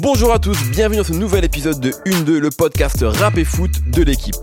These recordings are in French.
Bonjour à tous, bienvenue dans ce nouvel épisode de 1-2, le podcast rap et foot de l'équipe.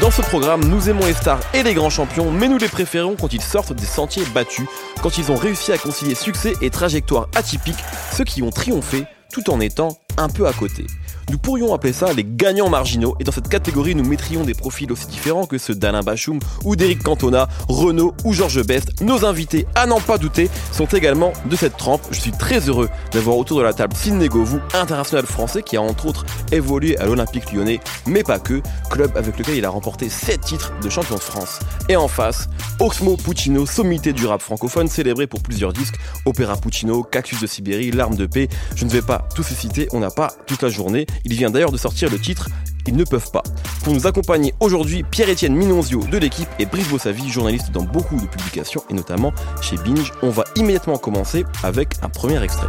Dans ce programme, nous aimons les stars et les grands champions, mais nous les préférons quand ils sortent des sentiers battus, quand ils ont réussi à concilier succès et trajectoire atypique, ceux qui ont triomphé tout en étant un peu à côté. Nous pourrions appeler ça les gagnants marginaux, et dans cette catégorie, nous mettrions des profils aussi différents que ceux d'Alain Bachoum ou d'Éric Cantona, Renaud ou Georges Best. Nos invités, à n'en pas douter, sont également de cette trempe. Je suis très heureux d'avoir autour de la table Sidney Govou, international français qui a entre autres évolué à l'Olympique lyonnais, mais pas que, club avec lequel il a remporté 7 titres de champion de France. Et en face, Oxmo Puccino, sommité du rap francophone, célébré pour plusieurs disques, Opéra Puccino, Cactus de Sibérie, L'arme de paix. Je ne vais pas tous les citer, on pas toute la journée. Il vient d'ailleurs de sortir le titre Ils ne peuvent pas. Pour nous accompagner aujourd'hui, Pierre-Étienne Minonzio de l'équipe et Brice Bossavi, journaliste dans beaucoup de publications et notamment chez Binge. On va immédiatement commencer avec un premier extrait.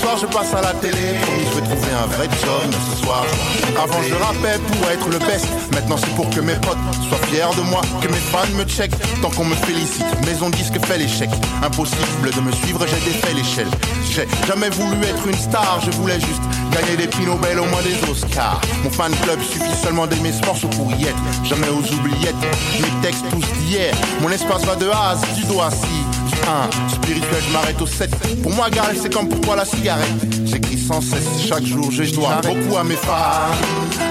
Soir je passe à la télé, je vais trouver un vrai job ce soir. Avant je rappais pour être le best, maintenant c'est pour que mes potes soient fiers de moi, que mes fans me checkent, tant qu'on me félicite. Maison disque fait l'échec, impossible de me suivre, j'ai défait l'échelle. J'ai jamais voulu être une star, je voulais juste gagner des prix Nobel au moins des Oscars. Mon fan club suffit seulement d'aimer ce morceau pour y être, jamais aux oubliettes. Mes textes tous d'hier, mon espace va de A à Z, du doigt assis. Spirituel, je m'arrête au 7. Pour moi, Garel, c'est comme pour toi la cigarette. J'écris sans cesse, chaque jour, je dois beaucoup à mes fans.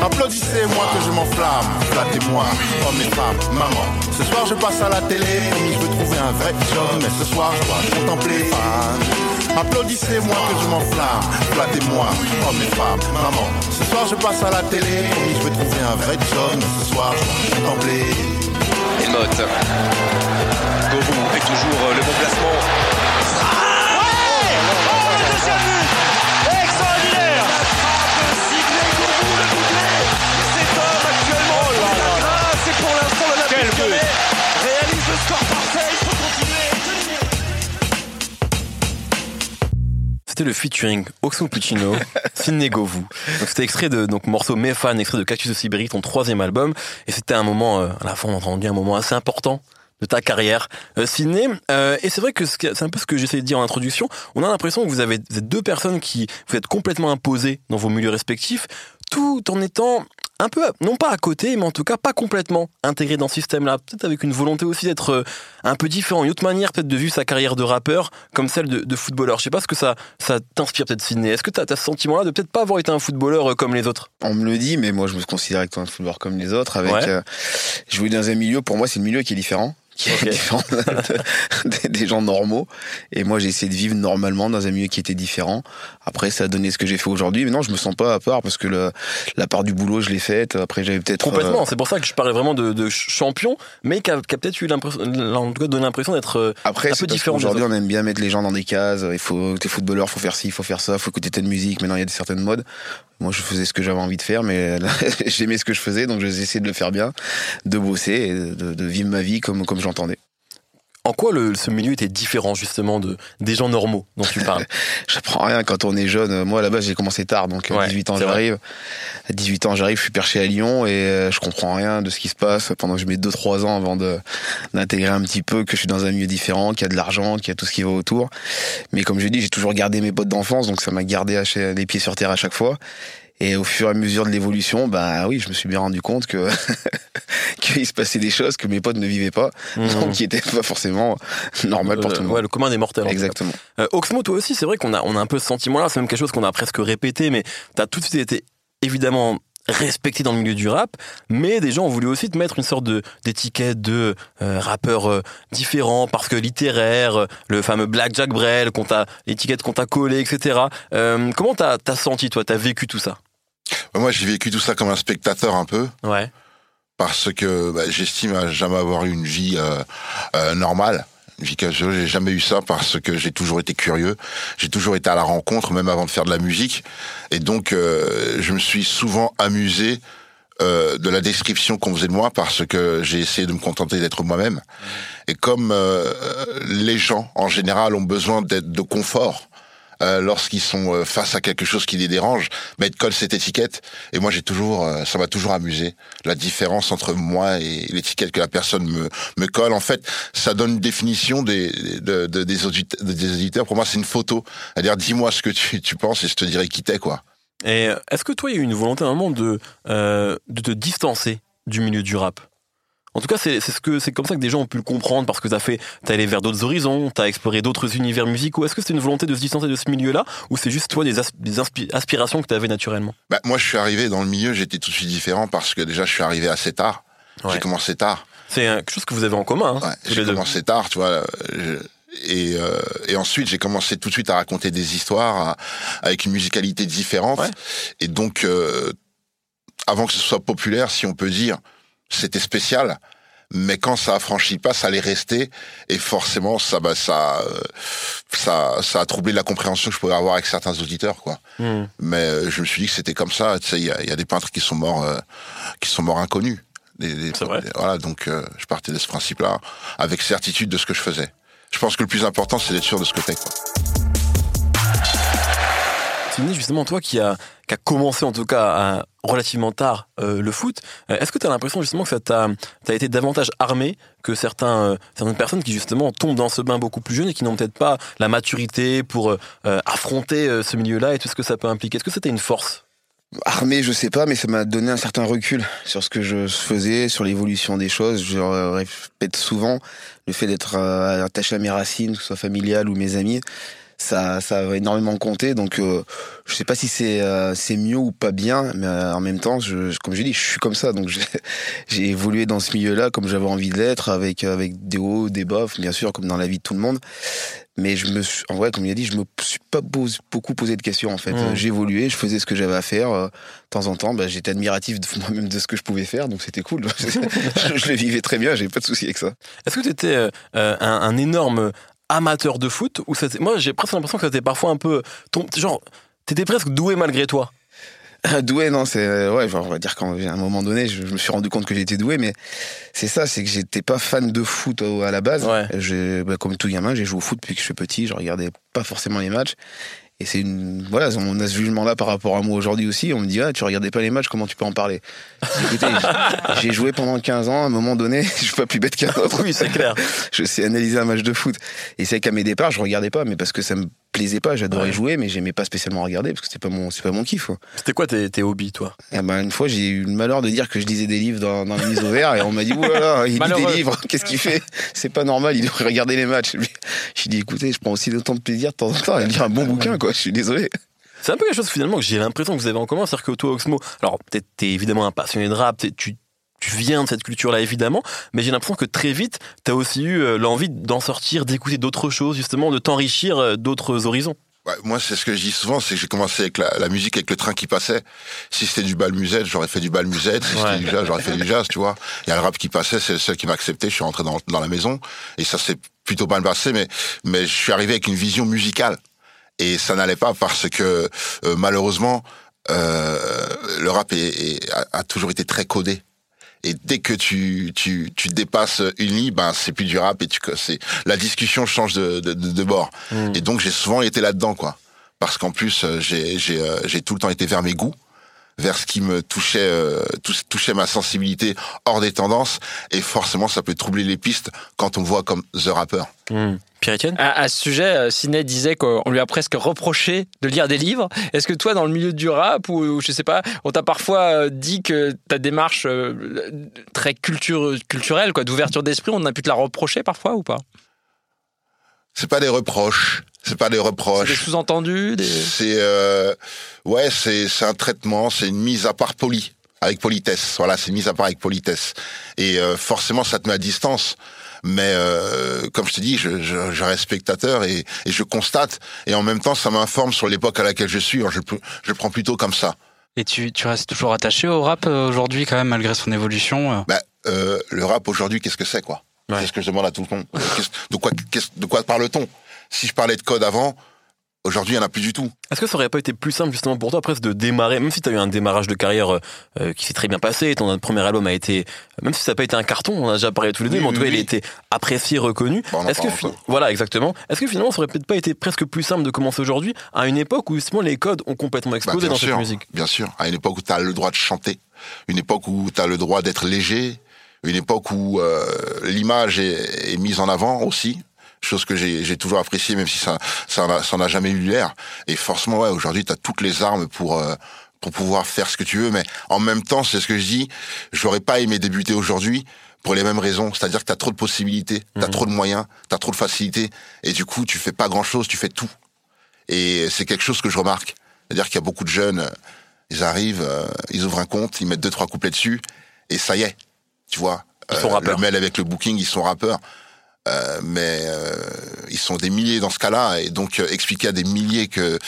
Applaudissez-moi que je m'enflamme. Flattez-moi, hommes et femmes, maman. Ce soir, je passe à la télé. Promis, je veux trouver un vrai job. Mais ce soir, je dois contempler. Applaudissez-moi que je m'enflamme. Flattez-moi, hommes et femmes, maman. Ce soir, je passe à la télé. Promis, je veux trouver un vrai job. Mais ce soir, je dois contempler Emote. Govou toujours le bon placement. Ouais Oh, le deuxième but Extraordinaire Cet homme actuellement oh là la grâce et pour l'instant l'Olympique Lyonnais. Réalise le score parfait, il faut continuer. C'était le featuring Oxmo Puccino, Sidney Govou. C'était extrait de donc morceau Mes fans, extrait de Cactus de Sibérie, ton troisième album, et c'était un moment, euh, à la fin on a entendu un moment assez important de ta carrière, euh, Sidney. Euh, et c'est vrai que c'est un peu ce que j'essayais de dire en introduction. On a l'impression que vous avez vous êtes deux personnes qui vous êtes complètement imposées dans vos milieux respectifs, tout en étant un peu, non pas à côté, mais en tout cas pas complètement intégré dans ce système-là. Peut-être avec une volonté aussi d'être euh, un peu différent, une autre manière peut-être de vivre sa carrière de rappeur comme celle de, de footballeur. Je sais pas ce que ça, ça t'inspire peut-être Sidney. Est-ce que tu as, ce sentiment-là de peut-être pas avoir été un footballeur euh, comme les autres? On me le dit, mais moi je me considère être un footballeur comme les autres. Avec Ouais. euh, jouer dans un milieu, pour moi c'est le milieu qui est différent. Qui des- gens normaux. Et moi, j'ai essayé de vivre normalement dans un milieu qui était différent. Après, ça a donné ce que j'ai fait aujourd'hui. Mais non, je me sens pas à part parce que la part du boulot, je l'ai faite. Après, j'avais peut-être. Complètement. euh, C'est pour ça que je parlais vraiment de, de champion, mais qui a, peut-être eu l'impression, en tout cas donné l'impression d'être euh, Après, un peu différent autres. on aime bien mettre les gens dans des cases. Il faut, t'es footballeur, faut faire ci, faut faire ça, faut écouter telle musique. Maintenant, il y a des certaines modes. Moi, je faisais ce que j'avais envie de faire, mais j'aimais ce que je faisais, donc j'ai essayé de le faire bien, de bosser et de, de vivre ma vie comme, comme j'entendais. En quoi le, ce milieu était différent justement de des gens normaux dont tu parles? J'apprends rien quand on est jeune. Moi, à la base, j'ai commencé tard, donc à Ouais, 18 ans, j'arrive. À 18 ans, j'arrive, je suis perché à Lyon et euh, je comprends rien de ce qui se passe pendant que je mets 2-3 ans avant de d'intégrer un petit peu que je suis dans un milieu différent, qu'il y a de l'argent, qu'il y a tout ce qui va autour. Mais comme je dis, j'ai toujours gardé mes potes d'enfance, donc ça m'a gardé à les pieds sur terre à chaque fois. Et au fur et à mesure de l'évolution, bah oui, je me suis bien rendu compte que qu'il se passait des choses que mes potes ne vivaient pas, donc qui étaient pas forcément normales pour Euh, tout le ouais, monde. le commun des mortels. en. Exactement. Euh, Oxmo, toi aussi, c'est vrai qu'on a, on a un peu ce sentiment-là. C'est même quelque chose qu'on a presque répété, mais t'as tout de suite été évidemment respecté dans le milieu du rap, mais des gens ont voulu aussi te mettre une sorte de d'étiquette de euh, rappeur euh, différent parce que littéraire, euh, le fameux Black Jack Brel, qu'on t'a l'étiquette qu'on t'a collé, etc. Euh, comment t'as as senti toi, t'as vécu tout ça? Moi, j'ai vécu tout ça comme un spectateur un peu, Ouais. parce que bah, j'estime à jamais avoir eu une vie euh, euh, normale. Une vie casuelle, j'ai jamais eu ça parce que j'ai toujours été curieux, j'ai toujours été à la rencontre, même avant de faire de la musique, et donc euh, je me suis souvent amusé euh, de la description qu'on faisait de moi parce que j'ai essayé de me contenter d'être moi-même. Et comme euh, les gens en général ont besoin d'être de confort, euh, lorsqu'ils sont euh, face à quelque chose qui les dérange, bah, ils collent cette étiquette. Et moi, j'ai toujours, euh, ça m'a toujours amusé la différence entre moi et l'étiquette que la personne me me colle. En fait, ça donne une définition des de, de- des, auditeurs. Pour moi, c'est une photo. C'est-à-dire, dis-moi ce que tu, tu penses et je te dirai qui t'es, quoi. Et est-ce que toi, il y a eu une volonté à un moment de, euh, de te distancer du milieu du rap? En tout cas, c'est ce que c'est comme ça que des gens ont pu le comprendre parce que t'as fait, t'as allé vers d'autres horizons, t'as exploré d'autres univers musicaux. Est-ce que c'est une volonté de se distancer de ce milieu-là ou c'est juste toi des, as- des aspirations que t'avais naturellement? Bah, moi, je suis arrivé dans le milieu, j'étais tout de suite différent parce que déjà, je suis arrivé assez tard. Ouais. J'ai commencé tard. C'est quelque chose que vous avez en commun, hein, Ouais, j'ai commencé tard, tu vois. je- et, euh, et ensuite, j'ai commencé tout de suite à raconter des histoires à- avec une musicalité différente. Ouais. Et donc, euh, avant que ce soit populaire, si on peut dire, c'était spécial. Mais quand ça a franchi pas, ça allait rester. Et forcément, ça, bah, ça, euh, ça, ça a troublé la compréhension que je pouvais avoir avec certains auditeurs, quoi. Hmm. Mais euh, je me suis dit que c'était comme ça. Tu sais, il y a, il y a des peintres qui sont morts, euh, qui sont morts inconnus. Des- vrai. des- voilà, donc je partais de ce principe-là, avec certitude de ce que je faisais. Je pense que le plus important, c'est d'être sûr de ce que t'es, quoi. Justement, toi qui a, qui a commencé en tout cas relativement tard euh, le foot, euh, est-ce que tu as l'impression justement que ça t'a été davantage armé que certains, euh, certaines personnes qui justement tombent dans ce bain beaucoup plus jeunes et qui n'ont peut-être pas la maturité pour affronter ce milieu-là et tout ce que ça peut impliquer? Est-ce que c'était une force? Armé, je sais pas, mais ça m'a donné un certain recul sur ce que je faisais, sur l'évolution des choses. Je répète souvent le fait d'être attaché à mes racines, que ce soit familiales ou mes amis. Ça, ça va énormément compter. Donc, euh, je sais pas si c'est euh, c'est mieux ou pas bien, mais euh, en même temps, je, comme je dis, je suis comme ça. Donc, j'ai- évolué dans ce milieu-là comme j'avais envie de l'être, avec avec des hauts, des bas, bien sûr, comme dans la vie de tout le monde. Mais je me suis, en vrai, comme il a dit, je me suis pas pose- beaucoup posé de questions en fait. Mmh. Évolué, je faisais ce que j'avais à faire. euh, De temps en temps, bah, j'étais admiratif de moi-même de ce que je pouvais faire, donc c'était cool. je, je le vivais très bien, j'ai pas de souci avec ça. Est-ce que tu étais un, un énorme amateur de foot ou Moi, j'ai presque l'impression que c'était parfois un peu. Ton, genre, t'étais presque doué malgré toi. doué, non, c'est euh, ouais, enfin, on va dire qu'à un moment donné, je, je me suis rendu compte que j'étais doué, mais c'est ça, c'est que j'étais pas fan de foot à la base. Ouais. Bah, comme tout gamin, j'ai joué au foot depuis que je suis petit, je regardais pas forcément les matchs. Et c'est une, voilà, on a ce jugement-là par rapport à moi aujourd'hui aussi. On me dit, ah, tu regardais pas les matchs, comment tu peux en parler? Écoutez, j'ai- j'ai joué pendant 15 ans, à un moment donné, je suis pas plus bête qu'un autre. Oui, c'est clair. je sais analyser un match de foot. Et c'est qu'à mes départs, je regardais pas, mais parce que ça me plaisait pas, j'adorais Ouais. jouer, mais j'aimais pas spécialement regarder parce que c'était pas mon, c'est pas mon kiff. C'était quoi tes, tes hobbies, toi? Et ben, une fois, j'ai eu le malheur de dire que je lisais des livres dans, dans la mise au vert et on m'a dit, voilà, il lit des livres, qu'est-ce qu'il fait? C'est pas normal, il devrait regarder les matchs. J'ai dit, écoutez, je prends aussi autant de plaisir de temps en temps à lire un bon bouquin, quoi, je suis désolé. C'est un peu quelque chose finalement que j'ai l'impression que vous avez en commun, c'est-à-dire que toi, Oxmo, alors t'es t'es évidemment un passionné de rap, tu, tu viens de cette culture-là évidemment, mais j'ai l'impression que très vite, t'as aussi eu euh, l'envie d'en sortir, d'écouter d'autres choses, justement, de t'enrichir euh, d'autres horizons. Ouais, moi, c'est ce que je dis souvent, c'est que j'ai commencé avec la, la musique, avec le train qui passait. Si c'était du bal musette, j'aurais fait du bal musette. Si Ouais. c'était du jazz, j'aurais fait du jazz, tu vois. Il y a le rap qui passait, c'est le seul qui m'a accepté. Je suis rentré dans, dans la maison et ça s'est plutôt bien passé, mais, mais je suis arrivé avec une vision musicale. Et ça n'allait pas parce que, euh, malheureusement, euh, le rap est- est- a, a toujours été très codé. Et dès que tu, tu, tu dépasses une ligne, ben c'est plus du rap et tu c'est la discussion change de, de, bord. Et donc j'ai souvent été là-dedans quoi, parce qu'en plus euh, j'ai j'ai euh, j'ai tout le temps été vers mes goûts, vers ce qui me touchait euh, tou- touchait ma sensibilité hors des tendances et forcément ça peut troubler les pistes quand on me voit comme the rapper. Pierre-Etienne À, à ce sujet, euh, Sidney disait qu'on lui a presque reproché de lire des livres. Est-ce que toi, dans le milieu du rap, ou, ou je sais pas, on t'a parfois euh, dit que ta démarche euh, très culture, culturelle, quoi, d'ouverture d'esprit, on a pu te la reprocher parfois ou pas? C'est pas des reproches, c'est pas des C'est des reproches. sous-entendus des... C'est euh, ouais, c'est c'est un traitement, c'est une mise à part polie, avec politesse. Voilà, c'est une mise à part avec politesse. Et euh, forcément, ça te met à distance. Mais euh, comme je te dis, je, je, je reste spectateur et, et je constate. Et en même temps, ça m'informe sur l'époque à laquelle je suis. Alors, je, je le prends plutôt comme ça. Et tu, tu restes toujours attaché au rap euh, aujourd'hui quand même malgré son évolution euh. Bah, euh, le rap aujourd'hui, qu'est-ce que c'est quoi? Ouais. C'est ce que je demande à tout le monde? De quoi, de quoi parle-t-on? Si je parlais de code avant, Aujourd'hui, il n'y en a plus du tout. Est-ce que ça aurait pas été plus simple justement pour toi presque de démarrer, même si tu as eu un démarrage de carrière euh, euh, qui s'est très bien passé, ton premier album a été, même si ça n'a pas été un carton, on a déjà parlé tous les deux, Oui, mais en tout oui, cas il a été apprécié, reconnu. Bon, en Est-ce que voilà exactement. Est-ce que finalement ça aurait peut-être pas été presque plus simple de commencer aujourd'hui à une époque où justement les codes ont complètement Bah, explosé dans sûr, cette musique? bien sûr. À une époque où tu as le droit de chanter, une époque où tu as le droit d'être léger, une époque où euh, l'image est, est mise en avant aussi, chose que j'ai toujours appréciée, même si ça ça n'a jamais eu l'air. Et forcément, ouais, aujourd'hui, tu as toutes les armes pour euh, pour pouvoir faire ce que tu veux, mais en même temps, c'est ce que je dis, j'aurais pas aimé débuter aujourd'hui pour les mêmes raisons, c'est-à-dire que tu as trop de possibilités, tu as trop de moyens, tu as trop de facilités, et du coup, tu fais pas grand-chose, tu fais tout. Et c'est quelque chose que je remarque. C'est-à-dire qu'il y a beaucoup de jeunes, euh, ils arrivent, euh, ils ouvrent un compte, ils mettent deux, trois couplets dessus, et ça y est, tu vois. Ils sont rappeurs. Le mail avec le booking, ils sont rappeurs. Euh, mais euh, ils sont des milliers dans ce cas-là, et donc euh, expliquer à des milliers que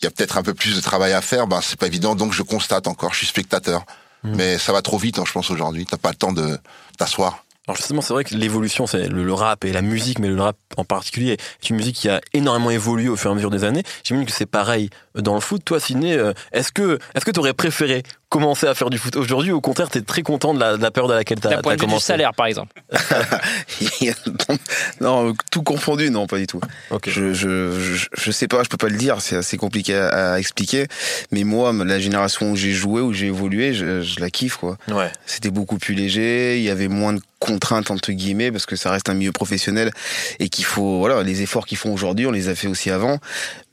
il y a peut-être un peu plus de travail à faire, ben c'est pas évident. Donc je constate encore, je suis spectateur. Mmh. Mais ça va trop vite, hein, je pense aujourd'hui. T'as pas le temps de t'asseoir. Alors justement, c'est vrai que l'évolution, c'est le, le rap et la musique, mais le rap en particulier est une musique qui a énormément évolué au fur et à mesure des années. J'imagine que c'est pareil dans le foot. Toi, Sidney, euh, est-ce que est-ce que t'aurais préféré commencer à faire du foot aujourd'hui ou au contraire, t'es très content de la, de la période à laquelle point t'as de vue du commencé salaire, par exemple. non, tout confondu, non, pas du tout. Ok. Je, je, je, je sais pas, je peux pas le dire, c'est assez compliqué à, à expliquer. Mais moi, la génération où j'ai joué, où j'ai évolué, je, je la kiffe, quoi. Ouais. C'était beaucoup plus léger, il y avait moins de contraintes entre guillemets parce que ça reste un milieu professionnel et qu'il faut voilà les efforts qu'ils font aujourd'hui on les a fait aussi avant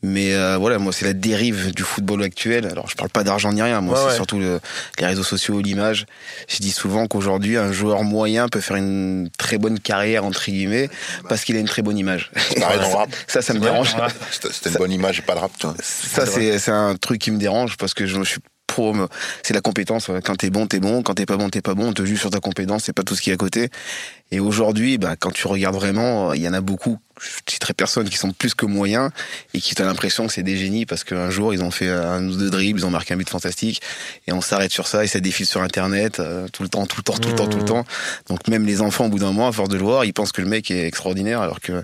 mais euh, voilà moi c'est la dérive du football actuel alors je parle pas d'argent ni rien moi Ouais, c'est ouais. surtout le- les réseaux sociaux l'image je dis souvent qu'aujourd'hui un joueur moyen peut faire une très bonne carrière entre guillemets parce qu'il a une très bonne image pareil dans le rap. ça ça me dérange C'était c'était une bonne image et pas de rap, toi. ça, c'est c'est un truc qui me dérange parce que je, je suis pro. C'est la compétence. Quand t'es bon, t'es bon. Quand t'es pas bon, t'es pas bon. On te juge sur ta compétence. C'est pas tout ce qui est à côté. Et aujourd'hui, bah, quand tu regardes vraiment, il y en a beaucoup. Je citerai personne qui sont plus que moyens et qui t'as l'impression que c'est des génies parce qu'un jour ils ont fait un ou deux dribbles, ils ont marqué un but fantastique et on s'arrête sur ça et ça défile sur internet euh, tout le temps, tout le temps, tout le temps, tout le temps. Donc même les enfants au bout d'un mois, à force de le voir, ils pensent que le mec est extraordinaire alors que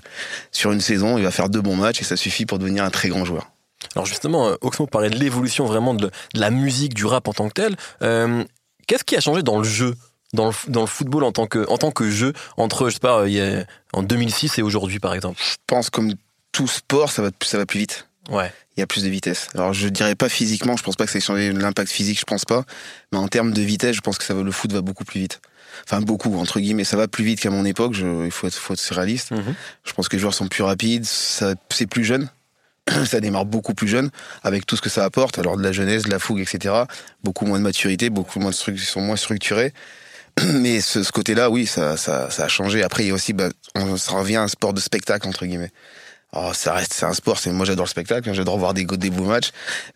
sur une saison, il va faire deux bons matchs et ça suffit pour devenir un très grand joueur. Alors justement, euh, Oxmo parlait de l'évolution vraiment de, de la musique, du rap en tant que tel. Euh, Qu'est-ce qui a changé dans le jeu dans le, f- dans le football en tant que en tant que jeu entre je sais pas euh, en 2006 et aujourd'hui par exemple? Je pense comme tout sport, ça va, ça va plus vite. ouais Il y a plus de vitesse. Alors je dirais pas physiquement, je pense pas que ça ait changé l'impact physique, je pense pas. Mais en termes de vitesse, je pense que ça va, le foot va beaucoup plus vite. Enfin beaucoup, entre guillemets, ça va plus vite qu'à mon époque. Je, il faut être, faut être réaliste. Mhm. Je pense que les joueurs sont plus rapides, c'est plus jeune. Ça démarre beaucoup plus jeune, avec tout ce que ça apporte. Alors de la jeunesse, de la fougue, etc. Beaucoup moins de maturité, beaucoup moins de sont moins structurés. Mais ce, côté-là, oui, ça, ça, ça a changé. Après, il y a aussi, bah, on ça revient à un sport de spectacle entre guillemets. Alors, ça reste, c'est un sport. C'est moi, j'adore le spectacle, hein, j'adore voir des beaux matchs.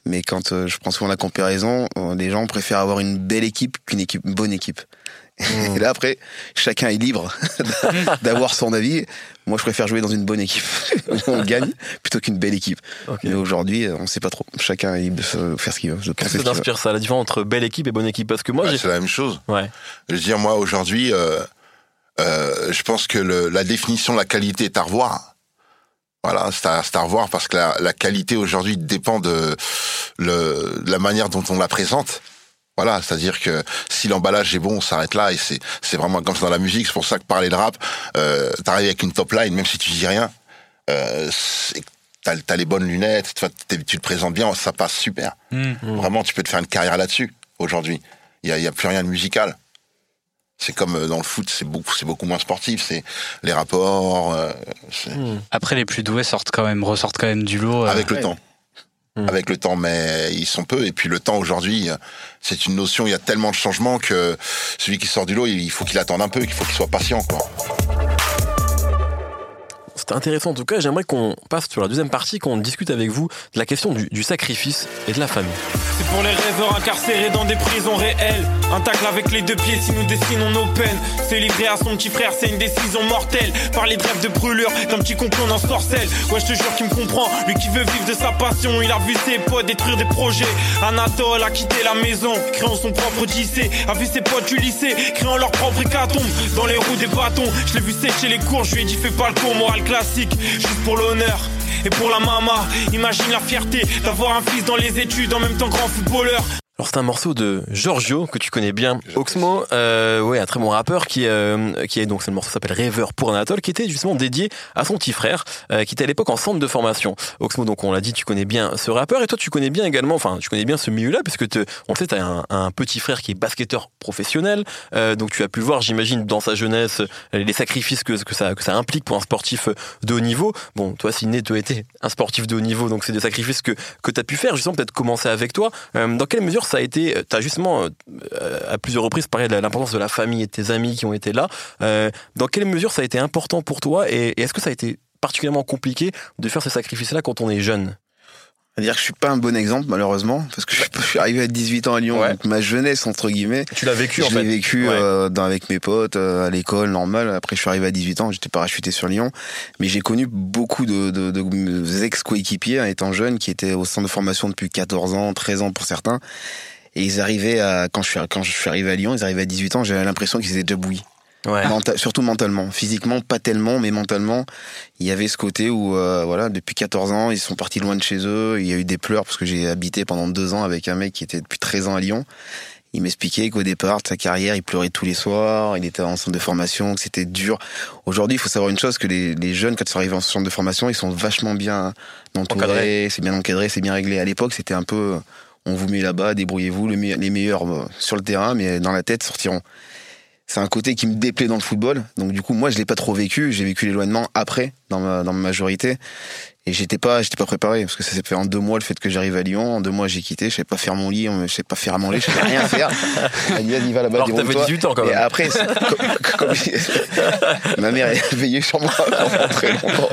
Mais quand euh, je prends souvent la comparaison, euh, les gens préfèrent avoir une belle équipe qu'une équipe, une bonne équipe. Et là, après, chacun est libre d'avoir son avis. Moi, je préfère jouer dans une bonne équipe où on gagne plutôt qu'une belle équipe. ok Mais aujourd'hui, euh, on sait pas trop. Chacun est libre de faire ce qu'il veut. qu'est-ce ce que t'inspire ça la différence entre belle équipe et bonne équipe? Parce que moi j'ai c'est la même chose. ouais Je veux dire, moi, aujourd'hui, euh, euh, je pense que le, la définition de la qualité est à revoir. Voilà, c'est à, c'est à revoir parce que la, la qualité aujourd'hui dépend de, le, de la manière dont on la présente. Voilà, c'est-à-dire que si l'emballage est bon, on s'arrête là et c'est c'est vraiment comme ça dans la musique. C'est pour ça que parler de rap, euh, t'arrives avec une top line, même si tu dis rien, euh, t'as as les bonnes lunettes, tu, te présentes bien, ça passe super. Vraiment, tu peux te faire une carrière là-dessus aujourd'hui. Il y a, il y a plus rien de musical. C'est comme euh, dans le foot, c'est beaucoup, c'est beaucoup moins sportif. C'est les rapports euh, c'est- Après, les plus doués sortent quand même, ressortent quand même du lot. euh, avec le ouais. temps. Hmm. Avec le temps, mais ils sont peu. Et puis le temps aujourd'hui, c'est une notion. Il y a tellement de changements que celui qui sort du lot, il faut qu'il attende un peu, qu'il faut qu'il soit patient, quoi. C'était intéressant en tout cas j'aimerais qu'on passe sur la deuxième partie qu'on discute avec vous de la question du, sacrifice et de la famille C'est pour les rêveurs incarcérés dans des prisons réelles. Un tacle avec les deux pieds si nous dessinons nos peines. Se livrer à son petit frère, c'est une décision mortelle. Parler de rêve de brûlure, d'un petit concon en sorcelle. Ouais, je te jure qu'il me comprend. Lui qui veut vivre de sa passion, il a vu ses potes détruire des projets. Anatole a quitté la maison, créant son propre lycée. A vu ses potes du lycée, créant leur propre hécatombe. Dans les roues des bâtons, je l'ai vu sécher les cours, je lui ai dit fais pas le cours, morale classique, juste pour l'honneur. Et pour la mama, imagine la fierté d'avoir un fils dans les études en même temps grand footballeur. Alors c'est un morceau de Giorgio que tu connais bien, Oxmo, euh, ouais, un très bon rappeur qui euh, qui est donc ce morceau s'appelle Rêveur pour Anatole, qui était justement dédié à son petit frère, euh, qui était à l'époque en centre de formation. Oxmo, donc on l'a dit, tu connais bien ce rappeur et toi tu connais bien également, enfin tu connais bien ce milieu-là puisque te, on le sait, t'as un, un petit frère qui est basketteur professionnel, euh, donc tu as pu voir, j'imagine, dans sa jeunesse les sacrifices que que ça que ça implique pour un sportif de haut niveau. Bon, toi, Sidney, tu as été un sportif de haut niveau, donc c'est des sacrifices que que t'as pu faire. Justement, peut-être commencer avec toi. Euh, dans quelle mesure ça a été, tu as justement euh, à plusieurs reprises parlé de l'importance de la famille et de tes amis qui ont été là. Euh, dans quelle mesure ça a été important pour toi et est-ce que ça a été particulièrement compliqué de faire ces sacrifices-là quand on est jeune? C'est-à-dire que je suis pas un bon exemple, malheureusement, parce que je, je suis arrivé à 18 ans à Lyon, Ouais. donc ma jeunesse, entre guillemets. Tu l'as vécu en je l'ai fait. vécu Ouais. euh, dans, avec mes potes, euh, à l'école, normal. Après, je suis arrivé à 18 ans, j'étais parachuté sur Lyon. Mais j'ai connu beaucoup de, de, de ex-coéquipiers, hein, étant jeune, qui étaient au centre de formation depuis 14 ans, 13 ans pour certains. Et ils arrivaient à, quand je suis, quand je suis arrivé à Lyon, ils arrivaient à 18 ans, j'avais l'impression qu'ils étaient déjà bouillis. Ouais. Menta- surtout mentalement. Physiquement, pas tellement, mais mentalement, il y avait ce côté où, euh, voilà, depuis 14 ans, ils sont partis loin de chez eux. Il y a eu des pleurs parce que j'ai habité pendant deux ans avec un mec qui était depuis 13 ans à Lyon. Il m'expliquait qu'au départ de sa carrière, il pleurait tous les soirs, il était en centre de formation, que c'était dur. Aujourd'hui, il faut savoir une chose, que les, les jeunes, quand ils sont arrivés en centre de formation, ils sont vachement bien Encadrés. entourés, c'est bien encadré, c'est bien réglé. À l'époque, c'était un peu, on vous met là-bas, débrouillez-vous, les meilleurs euh, sur le terrain, mais dans la tête sortiront. C'est un côté qui me déplaît dans le football. Donc du coup, moi, je l'ai pas trop vécu. J'ai vécu l'éloignement après, dans ma, dans ma majorité. Et j'étais pas, j'étais pas préparé parce que ça s'est fait en deux mois le fait que j'arrive à Lyon. En deux mois, j'ai quitté. Je savais pas faire mon lit, je savais pas faire à manger, je savais rien faire. Dit, vas-y, va là-bas, Alors que t'avais déroule-toi. 18 ans quand Et même. après, c'est- comme- comme- ma mère elle veillait sur moi pendant très longtemps.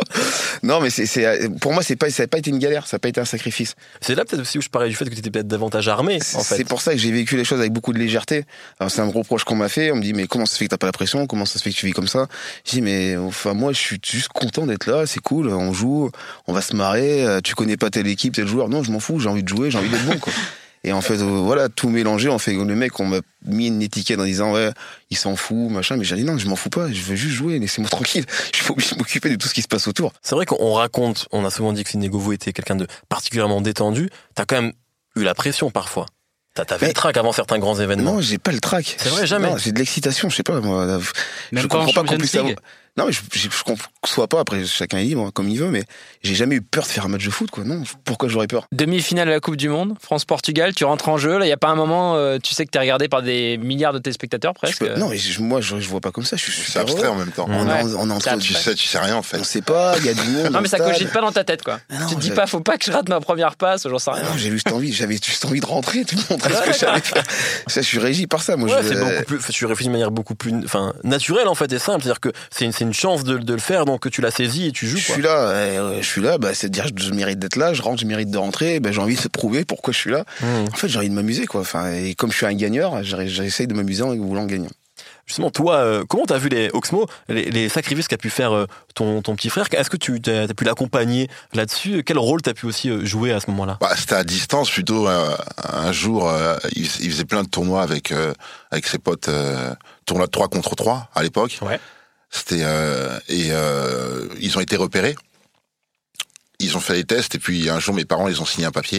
Non, mais c'est, c'est, pour moi, c'est pas, ça n'a pas été une galère, ça n'a pas été un sacrifice. C'est là peut-être aussi où je parlais du fait que tu étais peut-être davantage armé en fait. C'est pour ça que j'ai vécu les choses avec beaucoup de légèreté. Alors c'est un gros reproche qu'on m'a fait. On me dit mais comment ça se fait que t'as pas la pression? Comment ça se fait que tu vis comme ça? Je dis mais enfin moi je suis juste content d'être là. C'est cool. On joue, on va se marrer. euh, Tu connais pas telle équipe, tel joueur. Non, je m'en fous. J'ai envie de jouer. J'ai envie d'être bon quoi. Et en fait euh, voilà tout mélangé. On fait le mec on m'a mis une étiquette en disant ouais il s'en fout machin. Mais j'ai dit non je m'en fous pas. Je veux juste jouer. Laissez-moi tranquille. Je suis obligé de m'occuper de tout ce qui se passe autour. C'est vrai qu'on raconte, on a souvent dit que Sidney Govou était quelqu'un de particulièrement détendu. T'as quand même eu la pression parfois. T'as t'avais Mais- le trac avant certains grands événements. Non, j'ai pas le trac. C'est vrai, jamais. J'ai de l'excitation, je sais pas moi. Même je comprends pas qu'on puisse avoir. Non, mais je, je, je conçois pas. Après, chacun est libre hein, comme il veut, mais j'ai jamais eu peur de faire un match de foot, quoi. Non, pourquoi j'aurais peur? Demi-finale de la Coupe du Monde, France-Portugal, tu rentres en jeu. Là, il n'y a pas un moment, euh, tu sais que tu es regardé par des milliards de téléspectateurs Je presque. peux- Non, mais je- moi, je, je vois pas comme ça. Je suis abstrait en même temps. On, est en- Ouais. on est entre, Tu sais, tu sais rien en fait. on sait pas. Il y a du monde. Non, mais ça stade. cogite pas dans ta tête, quoi. Non, tu te dis pas, faut pas que je rate ma première passe, j'en sais Ah rien. non, j'ai juste envie, j'avais juste envie de rentrer, de montrer ce que je savais faire. Ça, je suis régi par ça. Moi, Ouais, je, c'est beaucoup plus, tu réfléchis de manière beaucoup plus, enfin, naturelle en fait et simple. C'est-à-dire que c'est une, c'est une chance de, de le faire, donc que tu l'as saisi et tu joues. je Quoi. suis là, euh, je suis là, bah, c'est dire que je mérite d'être là, je rentre, je mérite de rentrer, bah, j'ai envie de prouver pourquoi je suis là. Mmh. En fait, j'ai envie de m'amuser, quoi. Enfin, et comme je suis un gagneur, j'essaye de m'amuser en voulant gagner. Justement, toi, euh, comment t'as vu les Oxmo, les, les sacrifices qu'a pu faire euh, ton, ton petit frère? Est-ce que tu as, pu l'accompagner là-dessus? Quel rôle t'as pu aussi euh, jouer à ce moment-là? Bah, c'était à distance plutôt. euh, un jour, euh, il, il faisait plein de tournois avec euh, avec ses potes, euh, tournoi de 3 contre 3 à l'époque. Ouais. C'était euh, et euh, ils ont été repérés. Ils ont fait les tests et puis un jour mes parents ils ont signé un papier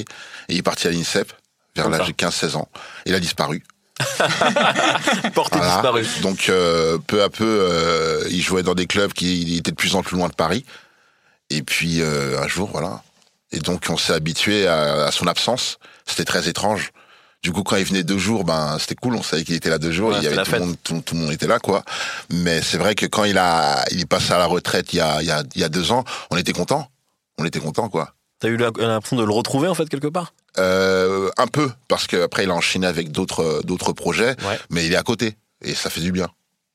et il est parti à l'INSEP vers l'âge de 15-16 ans. Il a disparu. Porté Voilà. disparu. Donc euh, peu à peu, euh, il jouait dans des clubs qui était de plus en plus loin de Paris. Et puis euh, un jour, voilà. Et donc on s'est habitué à, à son absence. C'était très étrange. Du coup, quand il venait deux jours, ben c'était cool. On savait qu'il était là deux jours. Ouais, il y avait tout le, monde, tout, tout le monde était là, quoi. Mais c'est vrai que quand il a, il est passé à la retraite il y a, il y a, il y a deux ans, on était content. On était content, quoi. T'as eu l'impression de le retrouver en fait quelque part? Euh, un peu parce qu'après il a enchaîné avec d'autres d'autres projets, Ouais. mais il est à côté et ça fait du bien.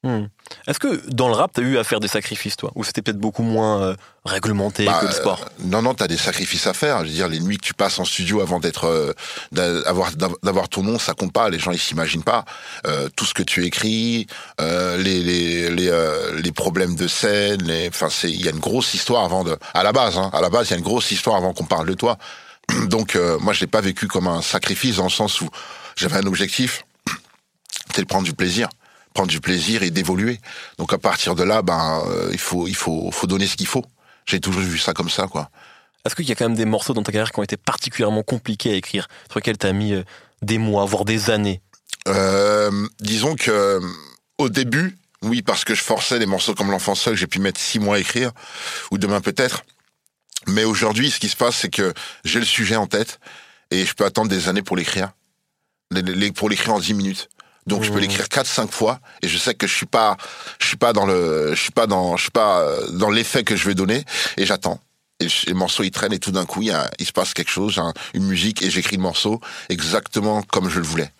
Hmm. Est-ce que dans le rap, t'as eu à faire des sacrifices, toi? Ou c'était peut-être beaucoup moins euh, réglementé Bah, que le sport? euh, non, non, t'as des sacrifices à faire. Je veux dire, les nuits que tu passes en studio avant d'être, euh, d'avoir, d'avoir ton nom, ça compte pas. Les gens ils s'imaginent pas Euh, tout ce que tu écris, euh, les les les, euh, les problèmes de scène. Les, enfin, c'est il y a une grosse histoire avant de. À la base, hein, à la base, il y a une grosse histoire avant qu'on parle de toi. Donc, euh, moi, je l'ai pas vécu comme un sacrifice dans le sens où j'avais un objectif, c'est de prendre du plaisir prendre du plaisir et d'évoluer. Donc à partir de là, ben euh, il faut il faut faut donner ce qu'il faut. J'ai toujours vu ça comme ça quoi. Est-ce qu'il y a quand même des morceaux dans ta carrière qui ont été particulièrement compliqués à écrire, sur lesquels tu as mis euh, des mois, voire des années? Euh, disons que euh, au début, oui, parce que je forçais des morceaux comme l'enfant seul, j'ai pu mettre six mois à écrire, ou demain peut-être. Mais aujourd'hui, ce qui se passe, c'est que j'ai le sujet en tête et je peux attendre des années pour l'écrire, pour l'écrire en dix minutes. Donc je peux Mmh. l'écrire quatre, cinq fois et je sais que je suis pas, je suis pas dans le, je suis pas dans, je suis pas euh, dans l'effet que je vais donner et j'attends. Et le morceau il traîne et tout d'un coup il, y a- il se passe quelque chose, une musique et j'écris le morceau exactement comme je le voulais.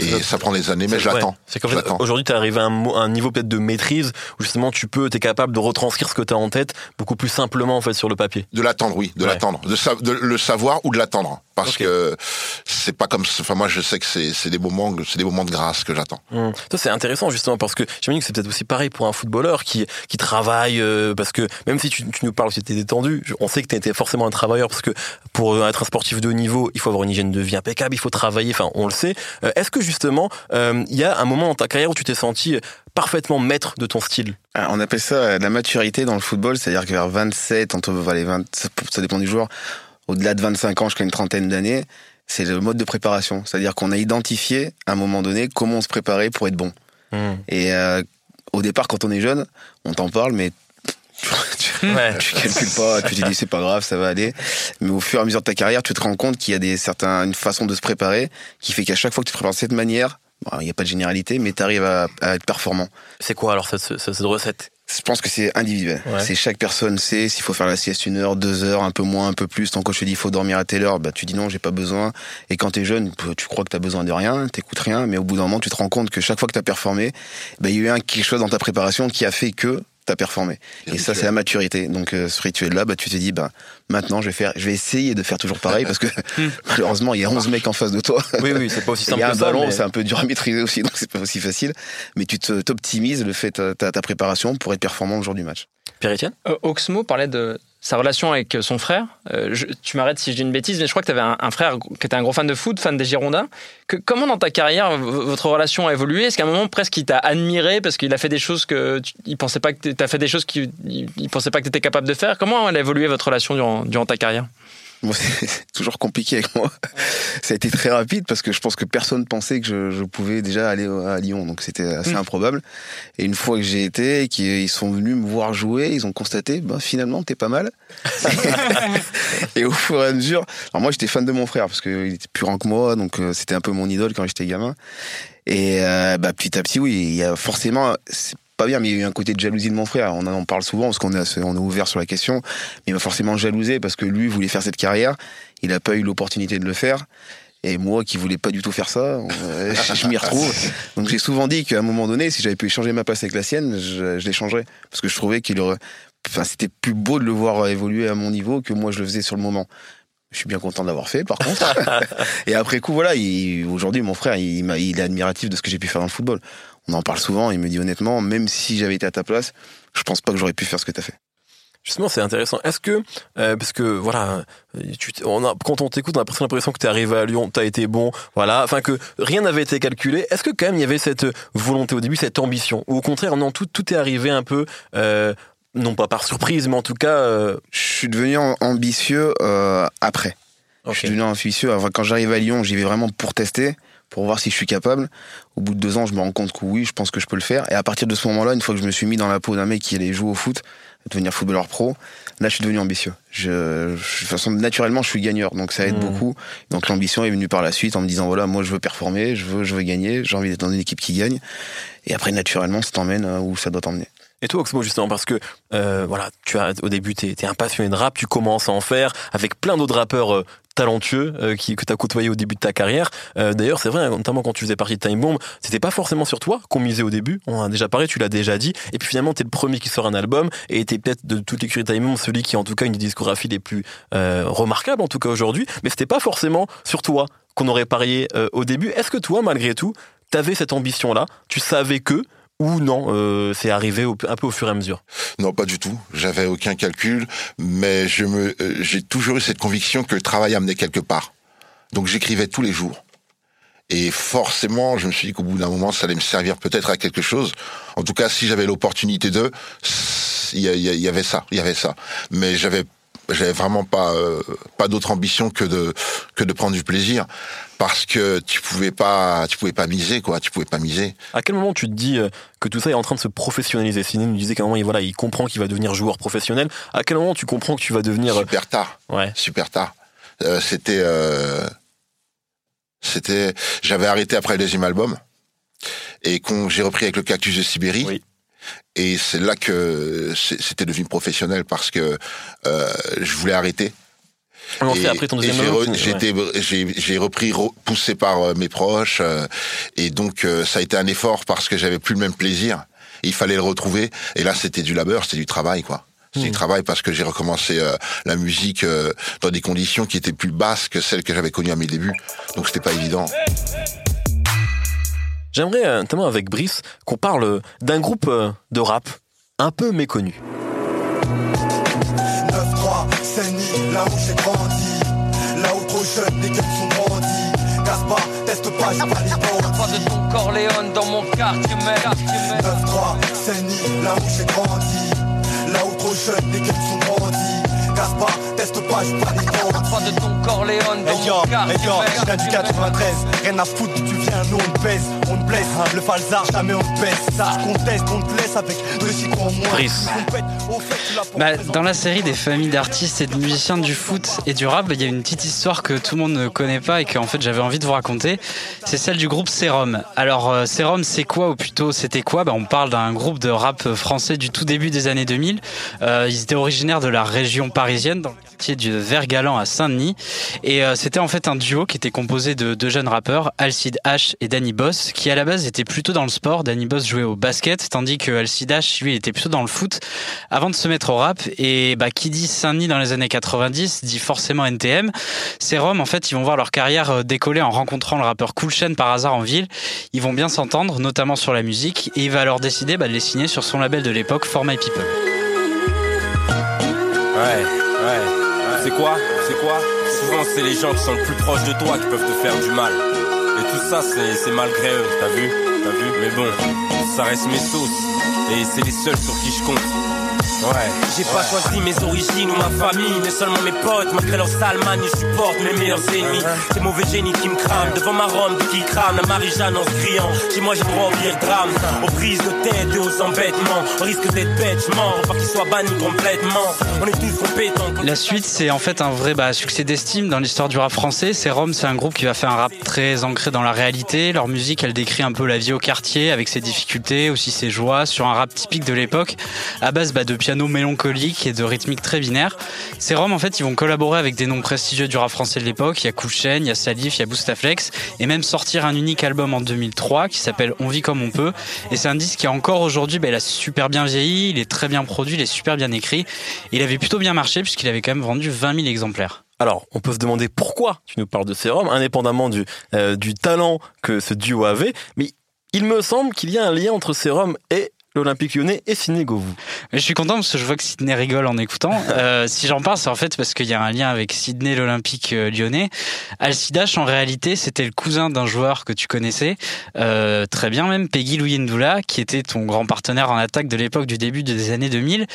Et ça prend des années, mais C'est- je l'attends. ouais. C'est qu'en fait, aujourd'hui, tu arrivé à un, niveau peut-être de maîtrise où justement tu peux, tu es capable de retranscrire ce que tu as en tête beaucoup plus simplement en fait sur le papier. De l'attendre, oui, de Ouais. l'attendre, de, sa- de le savoir ou de l'attendre, parce que c'est pas comme, enfin moi je sais que c'est des moments, c'est des moments de grâce que j'attends. Hum. Ça c'est intéressant justement parce que j'imagine que c'est peut-être aussi pareil pour un footballeur qui qui travaille euh, parce que même si tu, tu nous parles que tu détendu, on sait que tu étais forcément un travailleur parce que pour euh, être un sportif de haut niveau, il faut avoir une hygiène de vie impeccable, il faut travailler, enfin on le sait. Euh, Est-ce que justement euh, il y a un moment dans ta carrière où tu t'es senti euh, parfaitement maître de ton style Ah, On appelle ça euh, la maturité dans le football, c'est-à-dire que vers 27, entre les 20, ça- dépend du joueur, au-delà de 25 ans jusqu'à une trentaine d'années, c'est le mode de préparation. C'est-à-dire qu'on a identifié à un moment donné comment on se préparait pour être bon. Hum. Et euh, au départ, quand on est jeune, on t'en parle, mais tu, Ouais. tu calcules pas, tu te dis c'est pas grave, ça va aller. Mais au fur et à mesure de ta carrière, tu te rends compte qu'il y a des certains, une façon de se préparer qui fait qu'à chaque fois que tu te prépares de cette manière, bon, il n'y a pas de généralité, mais tu arrives à, à être performant. C'est quoi alors cette, cette, cette recette? Je pense que c'est individuel. Ouais. C'est chaque personne sait s'il faut faire la sieste une heure, deux heures, un peu moins, un peu plus. Ton coach te dit il faut dormir à telle heure, bah tu dis non, j'ai pas besoin. Et quand t'es jeune, tu crois que t'as besoin de rien, t'écoutes rien, mais au bout d'un moment, tu te rends compte que chaque fois que t'as performé, bah il y a eu un quelque chose dans ta préparation qui a fait que t'as performé. Et ça, c'est la maturité. Donc euh, ce rituel-là, bah tu te dis bah maintenant je vais faire, je vais essayer de faire toujours pareil parce que malheureusement il y a 11 mecs en face de toi. Oui oui, c'est pas aussi Il simple y a un ballon, mais- c'est un peu dur à maîtriser aussi, donc c'est pas aussi facile. Mais tu te- t'optimises le fait ta, ta, ta préparation pour être performant le jour du match. Pierre-Etienne Euh, Oxmo parlait de sa relation avec son frère. Euh, tu m'arrêtes si je dis une bêtise, mais je crois que tu avais un, frère qui était un gros fan de foot, fan des Girondins. Que, comment dans ta carrière votre relation a évolué? Est-ce qu'à un moment presque il t'a admiré parce qu'il a fait des choses que il pensait pas que tu as fait des choses qu'il il, il pensait pas que tu étais capable de faire? Comment elle a évolué votre relation durant, durant ta carrière? C'est toujours compliqué avec moi. Ça a été très rapide parce que je pense que personne pensait que je, je pouvais déjà aller à Lyon, donc c'était assez Mm. improbable. Et une fois que j'ai été, et qu'ils sont venus me voir jouer, ils ont constaté, bah finalement t'es pas mal. et au fur et à mesure, alors moi j'étais fan de mon frère parce qu'il était plus grand que moi, donc euh, c'était un peu mon idole quand j'étais gamin. Et euh, bah petit à petit, oui, il y a forcément, pas bien, mais il y a eu un côté de jalousie de mon frère. On en parle souvent parce qu'on est, on est ouvert sur la question. Mais il m'a forcément jalousé parce que lui voulait faire cette carrière. Il n'a pas eu l'opportunité de le faire. Et moi, qui voulais pas du tout faire ça, euh, je, m'y retrouve. Donc j'ai souvent dit qu'à un moment donné, si j'avais pu échanger ma place avec la sienne, je, je l'échangerais. Parce que je trouvais qu'il aurait... Enfin, c'était plus beau de le voir évoluer à mon niveau que moi je le faisais sur le moment. Je suis bien content de l'avoir fait, par contre. et après coup, voilà, il- aujourd'hui, mon frère, il, il est admiratif de ce que j'ai pu faire dans le football. On en parle souvent, il me dit honnêtement, même si j'avais été à ta place, je pense pas que j'aurais pu faire ce que tu as fait. Justement, c'est intéressant. Est-ce que, euh, parce que voilà, tu, t- on a, quand on t'écoute, on a presque l'impression que t'es arrivé à Lyon, t'as été bon, voilà, enfin que rien n'avait été calculé. Est-ce que quand même il y avait cette volonté au début, cette ambition, ou au contraire, non, tout, tout est arrivé un peu, euh, non pas par surprise, mais en tout cas, euh, Je suis devenu am- ambitieux euh, après. Je suis devenu ambitieux. Enfin, quand j'arrive à Lyon, j'y vais vraiment pour tester, pour voir si je suis capable. Au bout de deux ans, je me rends compte que oui, je pense que je peux le faire. Et à partir de ce moment-là, une fois que je me suis mis dans la peau d'un mec qui allait jouer au foot, devenir footballeur pro, là, je suis devenu ambitieux. Je, je- de toute façon, naturellement, je suis gagneur, donc ça aide Mhm. beaucoup. Donc l'ambition est venue par la suite en me disant voilà, moi, je veux performer, je veux, je veux gagner, j'ai envie d'être dans une équipe qui gagne. Et après, naturellement, ça t'emmène euh, où ça doit t'emmener. Et toi, Oxmo, justement, parce que euh, voilà, tu as au début, t'es es un passionné de rap, tu commences à en faire avec plein d'autres rappeurs euh, talentueux euh, qui, que tu as côtoyé au début de ta carrière. Euh, D'ailleurs, c'est vrai, notamment quand tu faisais partie de Time Bomb, c'était pas forcément sur toi qu'on misait au début. On a déjà parlé, tu l'as déjà dit. Et puis finalement, t'es le premier qui sort un album et t'es peut-être de toute l'écurie Time Bomb celui qui, en tout cas, une des les plus euh, remarquables, en tout cas aujourd'hui. Mais c'était pas forcément sur toi qu'on aurait parié au début. Est-ce que toi, malgré tout, t'avais cette ambition-là? Tu savais que ou non, euh, c'est arrivé un peu au fur et à mesure. Non, pas du tout. J'avais aucun calcul, mais je me, euh, j'ai toujours eu cette conviction que le travail amenait quelque part. Donc j'écrivais tous les jours. Et forcément, je me suis dit qu'au bout d'un moment, ça allait me servir peut-être à quelque chose. En tout cas, si j'avais l'opportunité de, il y, y avait ça, il y avait ça. Mais j'avais j'avais vraiment pas euh, pas d'autre ambition que de que de prendre du plaisir. Parce que tu pouvais pas tu pouvais pas miser quoi. Tu pouvais pas miser. À quel moment tu te dis euh, que tout ça est en train de se professionnaliser? Sidney nous disait qu'à un moment il, voilà, il comprend qu'il va devenir joueur professionnel. À quel moment tu comprends que tu vas devenir... euh, super tard. Ouais. super tard. Euh, c'était euh, c'était j'avais arrêté après le deuxième album. Et quand j'ai repris avec le cactus de Sibérie. Oui. Et c'est là que c'est- c'était devenu professionnel parce que euh, je voulais arrêter. On Et- après ton j'ai ouais. repris re- poussé par euh, mes proches euh, et donc euh, ça a été un effort parce que j'avais plus le même plaisir. Il fallait le retrouver. Et là c'était du labeur c'était du travail quoi. Hmm. du travail parce que j'ai recommencé euh, la musique dans des conditions qui étaient plus basses que celles que j'avais connues à mes débuts. Donc c'était pas évident J'aimerais, euh, notamment avec Brice, qu'on parle euh, d'un groupe euh, de rap un peu méconnu. 9-3, Saint-Denis, là où j'ai grandi. Là où trop jeune, les gueules sont grandis. Casse pas, teste pas, j'ai pas les bandits. Pas de ton Corléone dans mon quartier, mec. 9-3, Saint-Denis, là où j'ai grandi. Là où trop jeune, les gueules sont grandis. Casse pas, teste pas, j'ai pas les bandits. Pas de ton Corléone dans Hey yo, mon quartier, hey yo, mec. je viens du 93, rien à foutre, tu viens, nous on on te blesse, le falzar, jamais on te baisse, ça je conteste, on te laisse avec deux cycles en moins. Brice. On pète, au fait, tu l'as pour Bah, dans la série des familles d'artistes et de musiciens du foot et du rap, il y a une petite histoire que tout le monde ne connaît pas et que en fait j'avais envie de vous raconter. C'est celle du groupe Serum. Alors euh, Serum, c'est quoi ou plutôt c'était quoi? Bah, On parle d'un groupe de rap français du tout début des années 2000. Euh, ils étaient originaires de la région parisienne, dans le quartier du Vergalan à Saint-Denis. Et euh, c'était en fait un duo qui était composé de deux jeunes rappeurs, Alcide H et Danny Boss, qui à la base étaient plutôt dans le sport. Danny Boss jouait au basket, tandis que Alcide H, lui, était plutôt dans le foot avant de se mettre au rap. Et bah, qui dit Saint-Denis dans les années 90 dit forcément NTM. Ces Roms, en fait, ils vont voir leur carrière euh, décoller en rencontrant le rappeur Cool par hasard en ville. Ils vont bien s'entendre, notamment sur la musique, et il va alors décider bah, de les signer sur son label de l'époque, For My People. Ouais, ouais. C'est quoi? C'est quoi? Souvent, c'est les gens qui sont le plus proches de toi qui peuvent te faire du mal. Et tout ça, c'est malgré eux, t'as vu T'as vu Mais bon, ça reste mes sauces. Et c'est les seuls sur qui je compte. Ouais. J'ai pas choisi mes origines ou ma famille, mais seulement mes potes. Malgré leur sale manie, supporte mes meilleurs ennemis. Ces mauvais génies qui me crament devant ma Rome, qui crame la Marie-Jeanne en se criant. Chez moi, j'ai droit au pire drame. Aux prises de tête et aux embêtements. On risque d'être bête, je mens. Pas qu'ils soient bannis complètement. On est tous compétents. La suite, c'est en fait un vrai bah, succès d'estime dans l'histoire du rap français. C'est Rome, c'est un groupe qui va faire un rap très ancré dans la réalité. Leur musique, elle décrit un peu la vie au quartier avec ses difficultés, aussi ses joies, sur un rap typique de l'époque, à base bah, de piano mélancolique et de rythmique très binaire. Ces Roms, en fait, ils vont collaborer avec des noms prestigieux du rap français de l'époque. Il y a Chain, il y a Salif, il y a Boustaflex, et même sortir un unique album en 2003 qui s'appelle On vit comme on peut. Et c'est un disque qui encore aujourd'hui, bah, il a super bien vieilli, il est très bien produit, il est super bien écrit. Il avait plutôt bien marché puisqu'il avait quand même vendu 20 000 exemplaires. Alors, on peut se demander pourquoi tu nous parles de Serum, indépendamment du, euh, du talent que ce duo avait, mais il me semble qu'il y a un lien entre Serum et l'Olympique lyonnais et Sidney Govou. Mais je suis content parce que je vois que Sydney rigole en écoutant. Euh, si j'en parle, c'est en fait parce qu'il y a un lien avec Sydney, l'Olympique euh, lyonnais. Alcidash, en réalité, c'était le cousin d'un joueur que tu connaissais euh, très bien même, Peggy Louis Ndoula, qui était ton grand partenaire en attaque de l'époque du début des années 2000.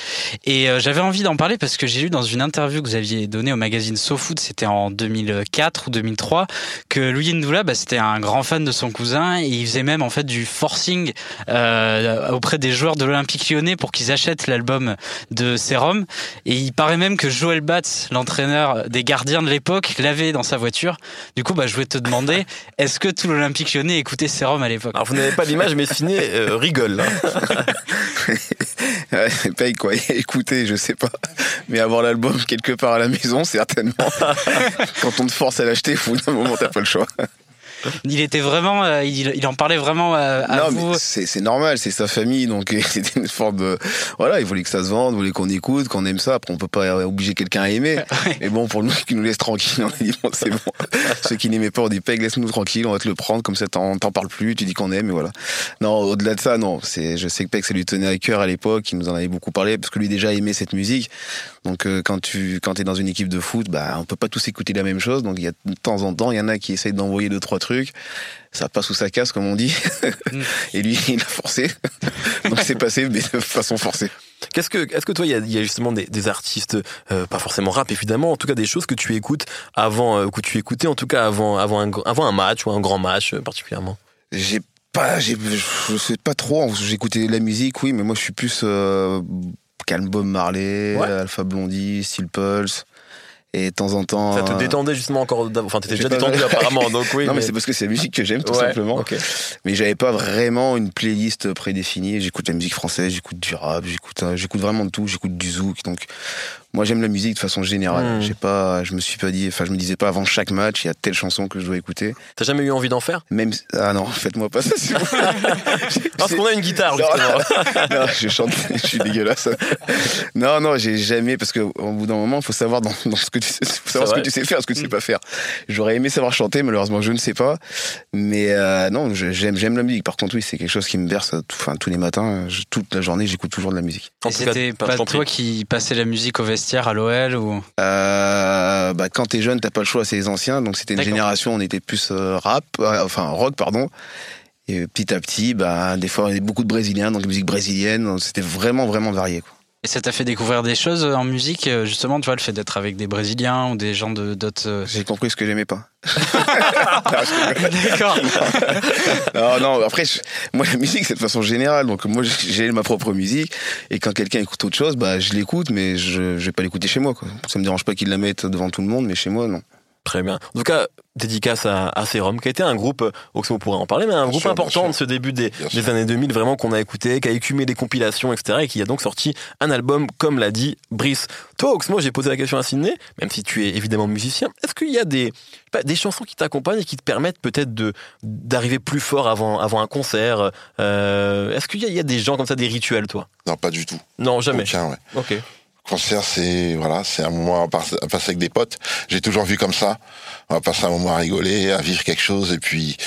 Et euh, j'avais envie d'en parler parce que j'ai lu dans une interview que vous aviez donnée au magazine SoFoot, c'était en 2004 ou 2003, que Louis Ndoula, bah, c'était un grand fan de son cousin et il faisait même en fait du forcing auprès des joueurs de l'Olympique lyonnais pour qu'ils achètent l'album de Serum. Et il paraît même que Joël Batz, l'entraîneur des gardiens de l'époque, l'avait dans sa voiture. Du coup, bah, je voulais te demander, est-ce que tout l'Olympique lyonnais écoutait Serum à l'époque? Alors, vous n'avez pas l'image, mais Sidney euh, rigole. hein. Paye quoi. Écoutez, je sais pas. Mais avoir l'album quelque part à la maison, certainement. Quand on te force à l'acheter, au bout d'un moment, t'as pas le choix. Il était vraiment, euh, il, il en parlait vraiment euh, à non, vous. mais c'est normal, c'est sa famille, donc c'était une forme de voilà, il voulait que ça se vende, il voulait qu'on écoute, qu'on aime ça. Après, on peut pas obliger quelqu'un à aimer. Mais bon, pour nous qui nous laisse tranquille, on a dit bon, c'est bon. Ceux qui n'aimaient pas, on dit peg, laisse-nous tranquille, on va te le prendre comme ça, t'en t'en parles plus, tu dis qu'on aime, et voilà. Non, au-delà de ça, non. C'est, je sais que Peg, ça lui tenait à cœur à l'époque, il nous en avait beaucoup parlé parce que lui déjà aimait cette musique. Donc euh, quand tu quand t'es dans une équipe de foot, bah on peut pas tous écouter la même chose. Donc il y a de temps en temps, il y en a qui essayent d'envoyer deux trois trucs. truc. Ça passe sous sa casse, comme on dit. Et lui, il a forcé. Donc c'est passé, mais de façon forcée. Qu'est-ce que, est-ce que toi, il y a, il y a justement des, des artistes, euh, pas forcément rap évidemment, en tout cas des choses que tu écoutes avant, euh, que tu écoutais en tout cas avant, avant un, avant un match ou un grand match euh, particulièrement? J'ai pas, j'ai, je sais pas trop. J'écoutais la musique, oui, mais moi je suis plus calme Bob Marley, Ouais. Alpha Blondie, Steel Pulse. Et de temps en temps. Ça te euh, détendait justement encore, enfin t'étais déjà pas- détendu apparemment, donc oui. non, mais, c'est parce que c'est la musique que j'aime, tout Ouais, simplement. ok. Mais j'avais pas vraiment une playlist prédéfinie. J'écoute la musique française, j'écoute du rap, j'écoute, euh, j'écoute vraiment de tout. J'écoute du zouk. Donc, moi, j'aime la musique de façon générale. Hmm. J'ai pas, je me suis pas dit, enfin, je me disais pas avant chaque match, il y a telle chanson que je dois écouter. T'as jamais eu envie d'en faire? Même, ah non, faites-moi pas ça. Parce qu'on a une guitare Non, justement. non, je chante, je suis dégueulasse. Non, non, j'ai jamais, parce qu'au bout d'un moment, il faut savoir dans, dans ce que tu sais, faut savoir ce que tu sais faire, ce que tu sais pas faire. J'aurais aimé savoir chanter, malheureusement, je ne sais pas. Mais euh, non, j'aime, j'aime la musique. Par contre, oui, c'est quelque chose qui me berce, tout- enfin, tous les matins, je- toute la journée, j'écoute toujours de la musique. Et c'était pas toi qui passais la musique au vestiaire à l'OL ou? Euh, bah, quand t'es jeune, t'as pas le choix, c'est les anciens. Donc c'était une génération, on était plus euh, rap, euh, enfin rock, pardon. Et petit à petit, bah, des fois, il y avait beaucoup de Brésiliens, donc musique brésilienne, c'était vraiment, vraiment varié. Quoi. Et ça t'a fait découvrir des choses en musique, euh, justement, tu vois, le fait d'être avec des Brésiliens ou des gens de d'autres. euh, J'ai compris ce que j'aimais pas. D'accord. non, non, après, je- moi, la musique, c'est de façon générale. Donc, moi, j'ai ma propre musique. Et quand quelqu'un écoute autre chose, bah, je l'écoute, mais je, je vais pas l'écouter chez moi, quoi. Ça me dérange pas qu'ils la mettent devant tout le monde, mais chez moi, non. Très bien. En tout cas, dédicace à, à Serum, qui a été un groupe, euh, Oxmo pourrait en parler, mais un groupe sûr, important de ce début des, des années 2000, vraiment qu'on a écouté, qui a écumé des compilations, etc., et qui a donc sorti un album, comme l'a dit Brice. Toi, Oxmo, j'ai posé la question à Sydney, même si tu es évidemment musicien, est-ce qu'il y a des, des chansons qui t'accompagnent et qui te permettent peut-être de d'arriver plus fort avant, avant un concert euh, Est-ce qu'il y, y a des gens comme ça, des rituels, toi? Non, pas du tout. Non, jamais. Aucun, ouais. Ok. Concert, c'est voilà, c'est un moment à, passer avec des potes. J'ai toujours vu comme ça. On va passer un moment à rigoler, à vivre quelque chose, et puis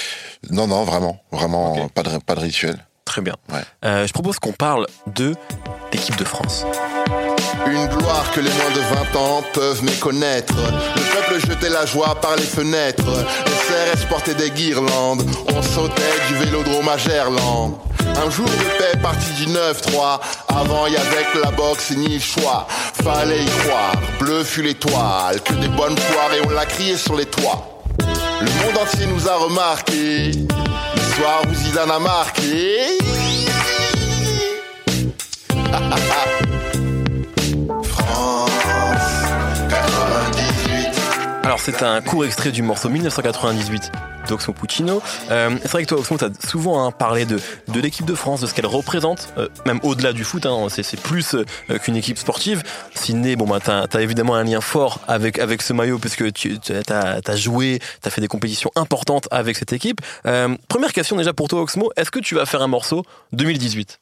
non, non, vraiment, vraiment, Ok. pas de pas de rituel. Très bien. Ouais. Euh, je propose qu'on parle de l'équipe de France. Une gloire que les moins de 20 ans peuvent méconnaître. Le peuple jetait la joie par les fenêtres. Les CRS portaient des guirlandes. On sautait du vélodrome à Gerland. Un jour de paix parti du 9-3. Avant, y avait que la boxe ni le choix. Fallait y croire. Bleu fut l'étoile. Que des bonnes poires et on l'a crié sur les toits. Le monde entier nous a remarqué. L'histoire où Zidane a marqué. Alors c'est un court extrait du morceau 1998 d'Oxmo Puccino. Euh, c'est vrai que toi Oxmo, tu as souvent hein, parlé de, de l'équipe de France, de ce qu'elle représente, euh, même au-delà du foot, hein, c'est, plus euh, qu'une équipe sportive. Sydney, bon bah t'as, t'as évidemment un lien fort avec, avec ce maillot puisque tu as, as joué, t'as fait des compétitions importantes avec cette équipe. Première question déjà pour toi Oxmo, est-ce que tu vas faire un morceau 2018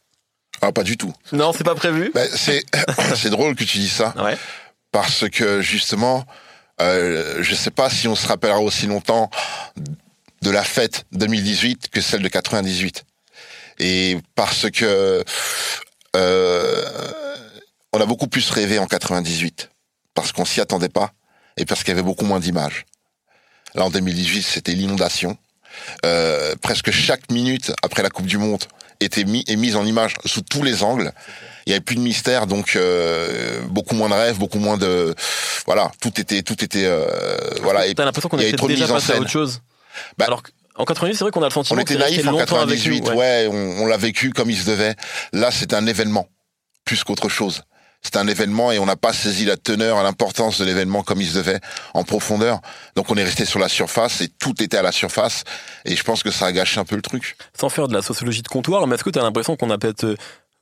Ah, pas du tout. Non, c'est pas prévu? Ben, c'est c'est drôle que tu dis ça. Ouais. parce que justement, euh, je sais pas si on se rappellera aussi longtemps de la fête 2018 que celle de 98. Et parce que euh, on a beaucoup plus rêvé en 98 parce qu'on s'y attendait pas et parce qu'il y avait beaucoup moins d'images. Là en 2018, c'était l'inondation. Euh, presque chaque minute après la Coupe du Monde était est mise en image sous tous les angles. Il y avait plus de mystère, donc euh, beaucoup moins de rêves, beaucoup moins de voilà, tout était tout était euh, voilà. T'as l'impression qu'on était déjà en passé à autre chose Bah, Alors qu'en 98, c'est vrai qu'on a le sentiment on était c'est naïf en longtemps avec 98, nous, ouais, on, on l'a vécu comme il se devait. Là, c'était un événement plus qu'autre chose. C'était un événement et on n'a pas saisi la teneur, l'importance de l'événement comme il se devait en profondeur. Donc on est resté sur la surface et tout était à la surface. Et je pense que ça a gâché un peu le truc. sans faire de la sociologie de comptoir, mais est-ce que tu as l'impression qu'on a peut-être euh,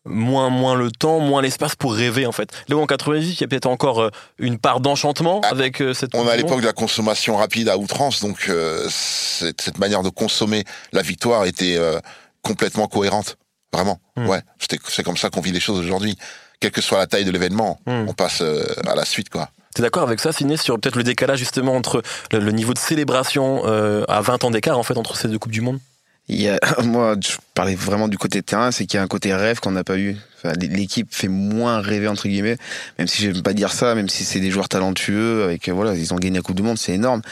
moins, moins le temps, moins l'espace pour rêver en fait Là où en 98, il y a peut-être encore euh, une part d'enchantement Ah, avec euh, cette. On du l'époque de la consommation rapide à outrance, donc euh, cette, cette manière de consommer la victoire était euh, complètement cohérente. Vraiment. Hmm. Ouais, c'était- c'est comme ça qu'on vit les choses aujourd'hui. Quelle que soit la taille de l'événement, Hmm. on passe euh, à la suite, quoi. T'es d'accord avec ça, Ciné, sur peut-être le décalage justement entre le, le niveau de célébration euh, à 20 ans d'écart en fait entre ces deux coupes du monde? Il y a, moi, je parlais vraiment du côté terrain, c'est qu'il y a un côté rêve qu'on n'a pas eu. Enfin, L'équipe fait moins rêver entre guillemets, même si j'aime pas dire ça, même si c'est des joueurs talentueux, avec voilà, ils ont gagné la Coupe du Monde, c'est énorme.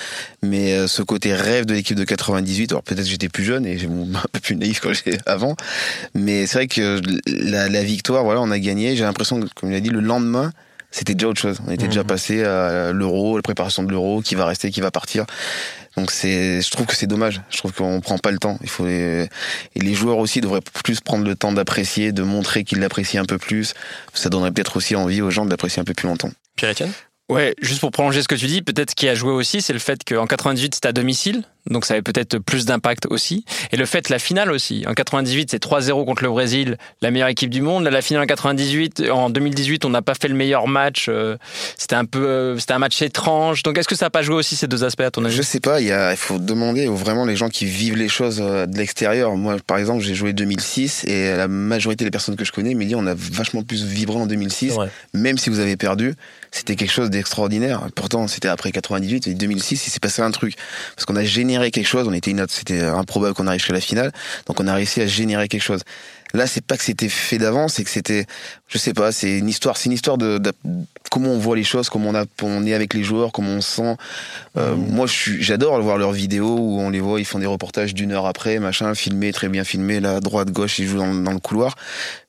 Mais euh, ce côté rêve de l'équipe de 98, alors peut-être j'étais plus jeune et j'ai un peu plus naïf quand j'étais avant, mais c'est vrai que la, la victoire, voilà, on a gagné. J'ai l'impression, que, comme il a dit, le lendemain, c'était déjà autre chose. On était déjà passé à l'euro, la préparation de l'euro, qui va rester, qui va partir. Donc c'est, je trouve que c'est dommage. Je trouve qu'on prend pas le temps. Il faut les, et les joueurs aussi devraient plus prendre le temps d'apprécier, de montrer qu'ils l'apprécient un peu plus. Ça donnerait peut-être aussi envie aux gens de l'apprécier un peu plus longtemps. Pierre-Etienne Ouais, juste pour prolonger ce que tu dis, peut-être ce qui a joué aussi, c'est le fait qu'en 98 c'était à domicile, donc ça avait peut-être plus d'impact aussi. Et le fait, la finale aussi. En 98, c'est 3-0 contre le Brésil, la meilleure équipe du monde. la finale en 98, en 2018, on n'a pas fait le meilleur match. euh, C'était un peu, euh, c'était un match étrange. Donc est-ce que ça n'a pas joué aussi ces deux aspects à ton avis? Je sais pas, il, y a, il faut demander aux vraiment les gens qui vivent les choses euh, de l'extérieur. Moi, par exemple, j'ai joué 2006 et la majorité des personnes que je connais me disent on a vachement plus vibré en 2006, même si vous avez perdu. C'était quelque chose d'extraordinaire. Pourtant, c'était après 98 et 2006, il s'est passé un truc. Parce qu'on a généré quelque chose, on était une autre, c'était improbable qu'on arrive jusqu'à la finale. Donc on a réussi à générer quelque chose. Là, c'est pas que c'était fait d'avance, c'est que c'était, je sais pas, c'est une histoire, c'est une histoire de, de- comment on voit les choses, comment on, a, on est avec les joueurs, comment on se sent. Euh, Moi, je suis, j'adore voir leurs vidéos où on les voit, ils font des reportages d'une heure après, machin, filmé, très bien filmé, là, droite, gauche, ils jouent dans, dans le couloir.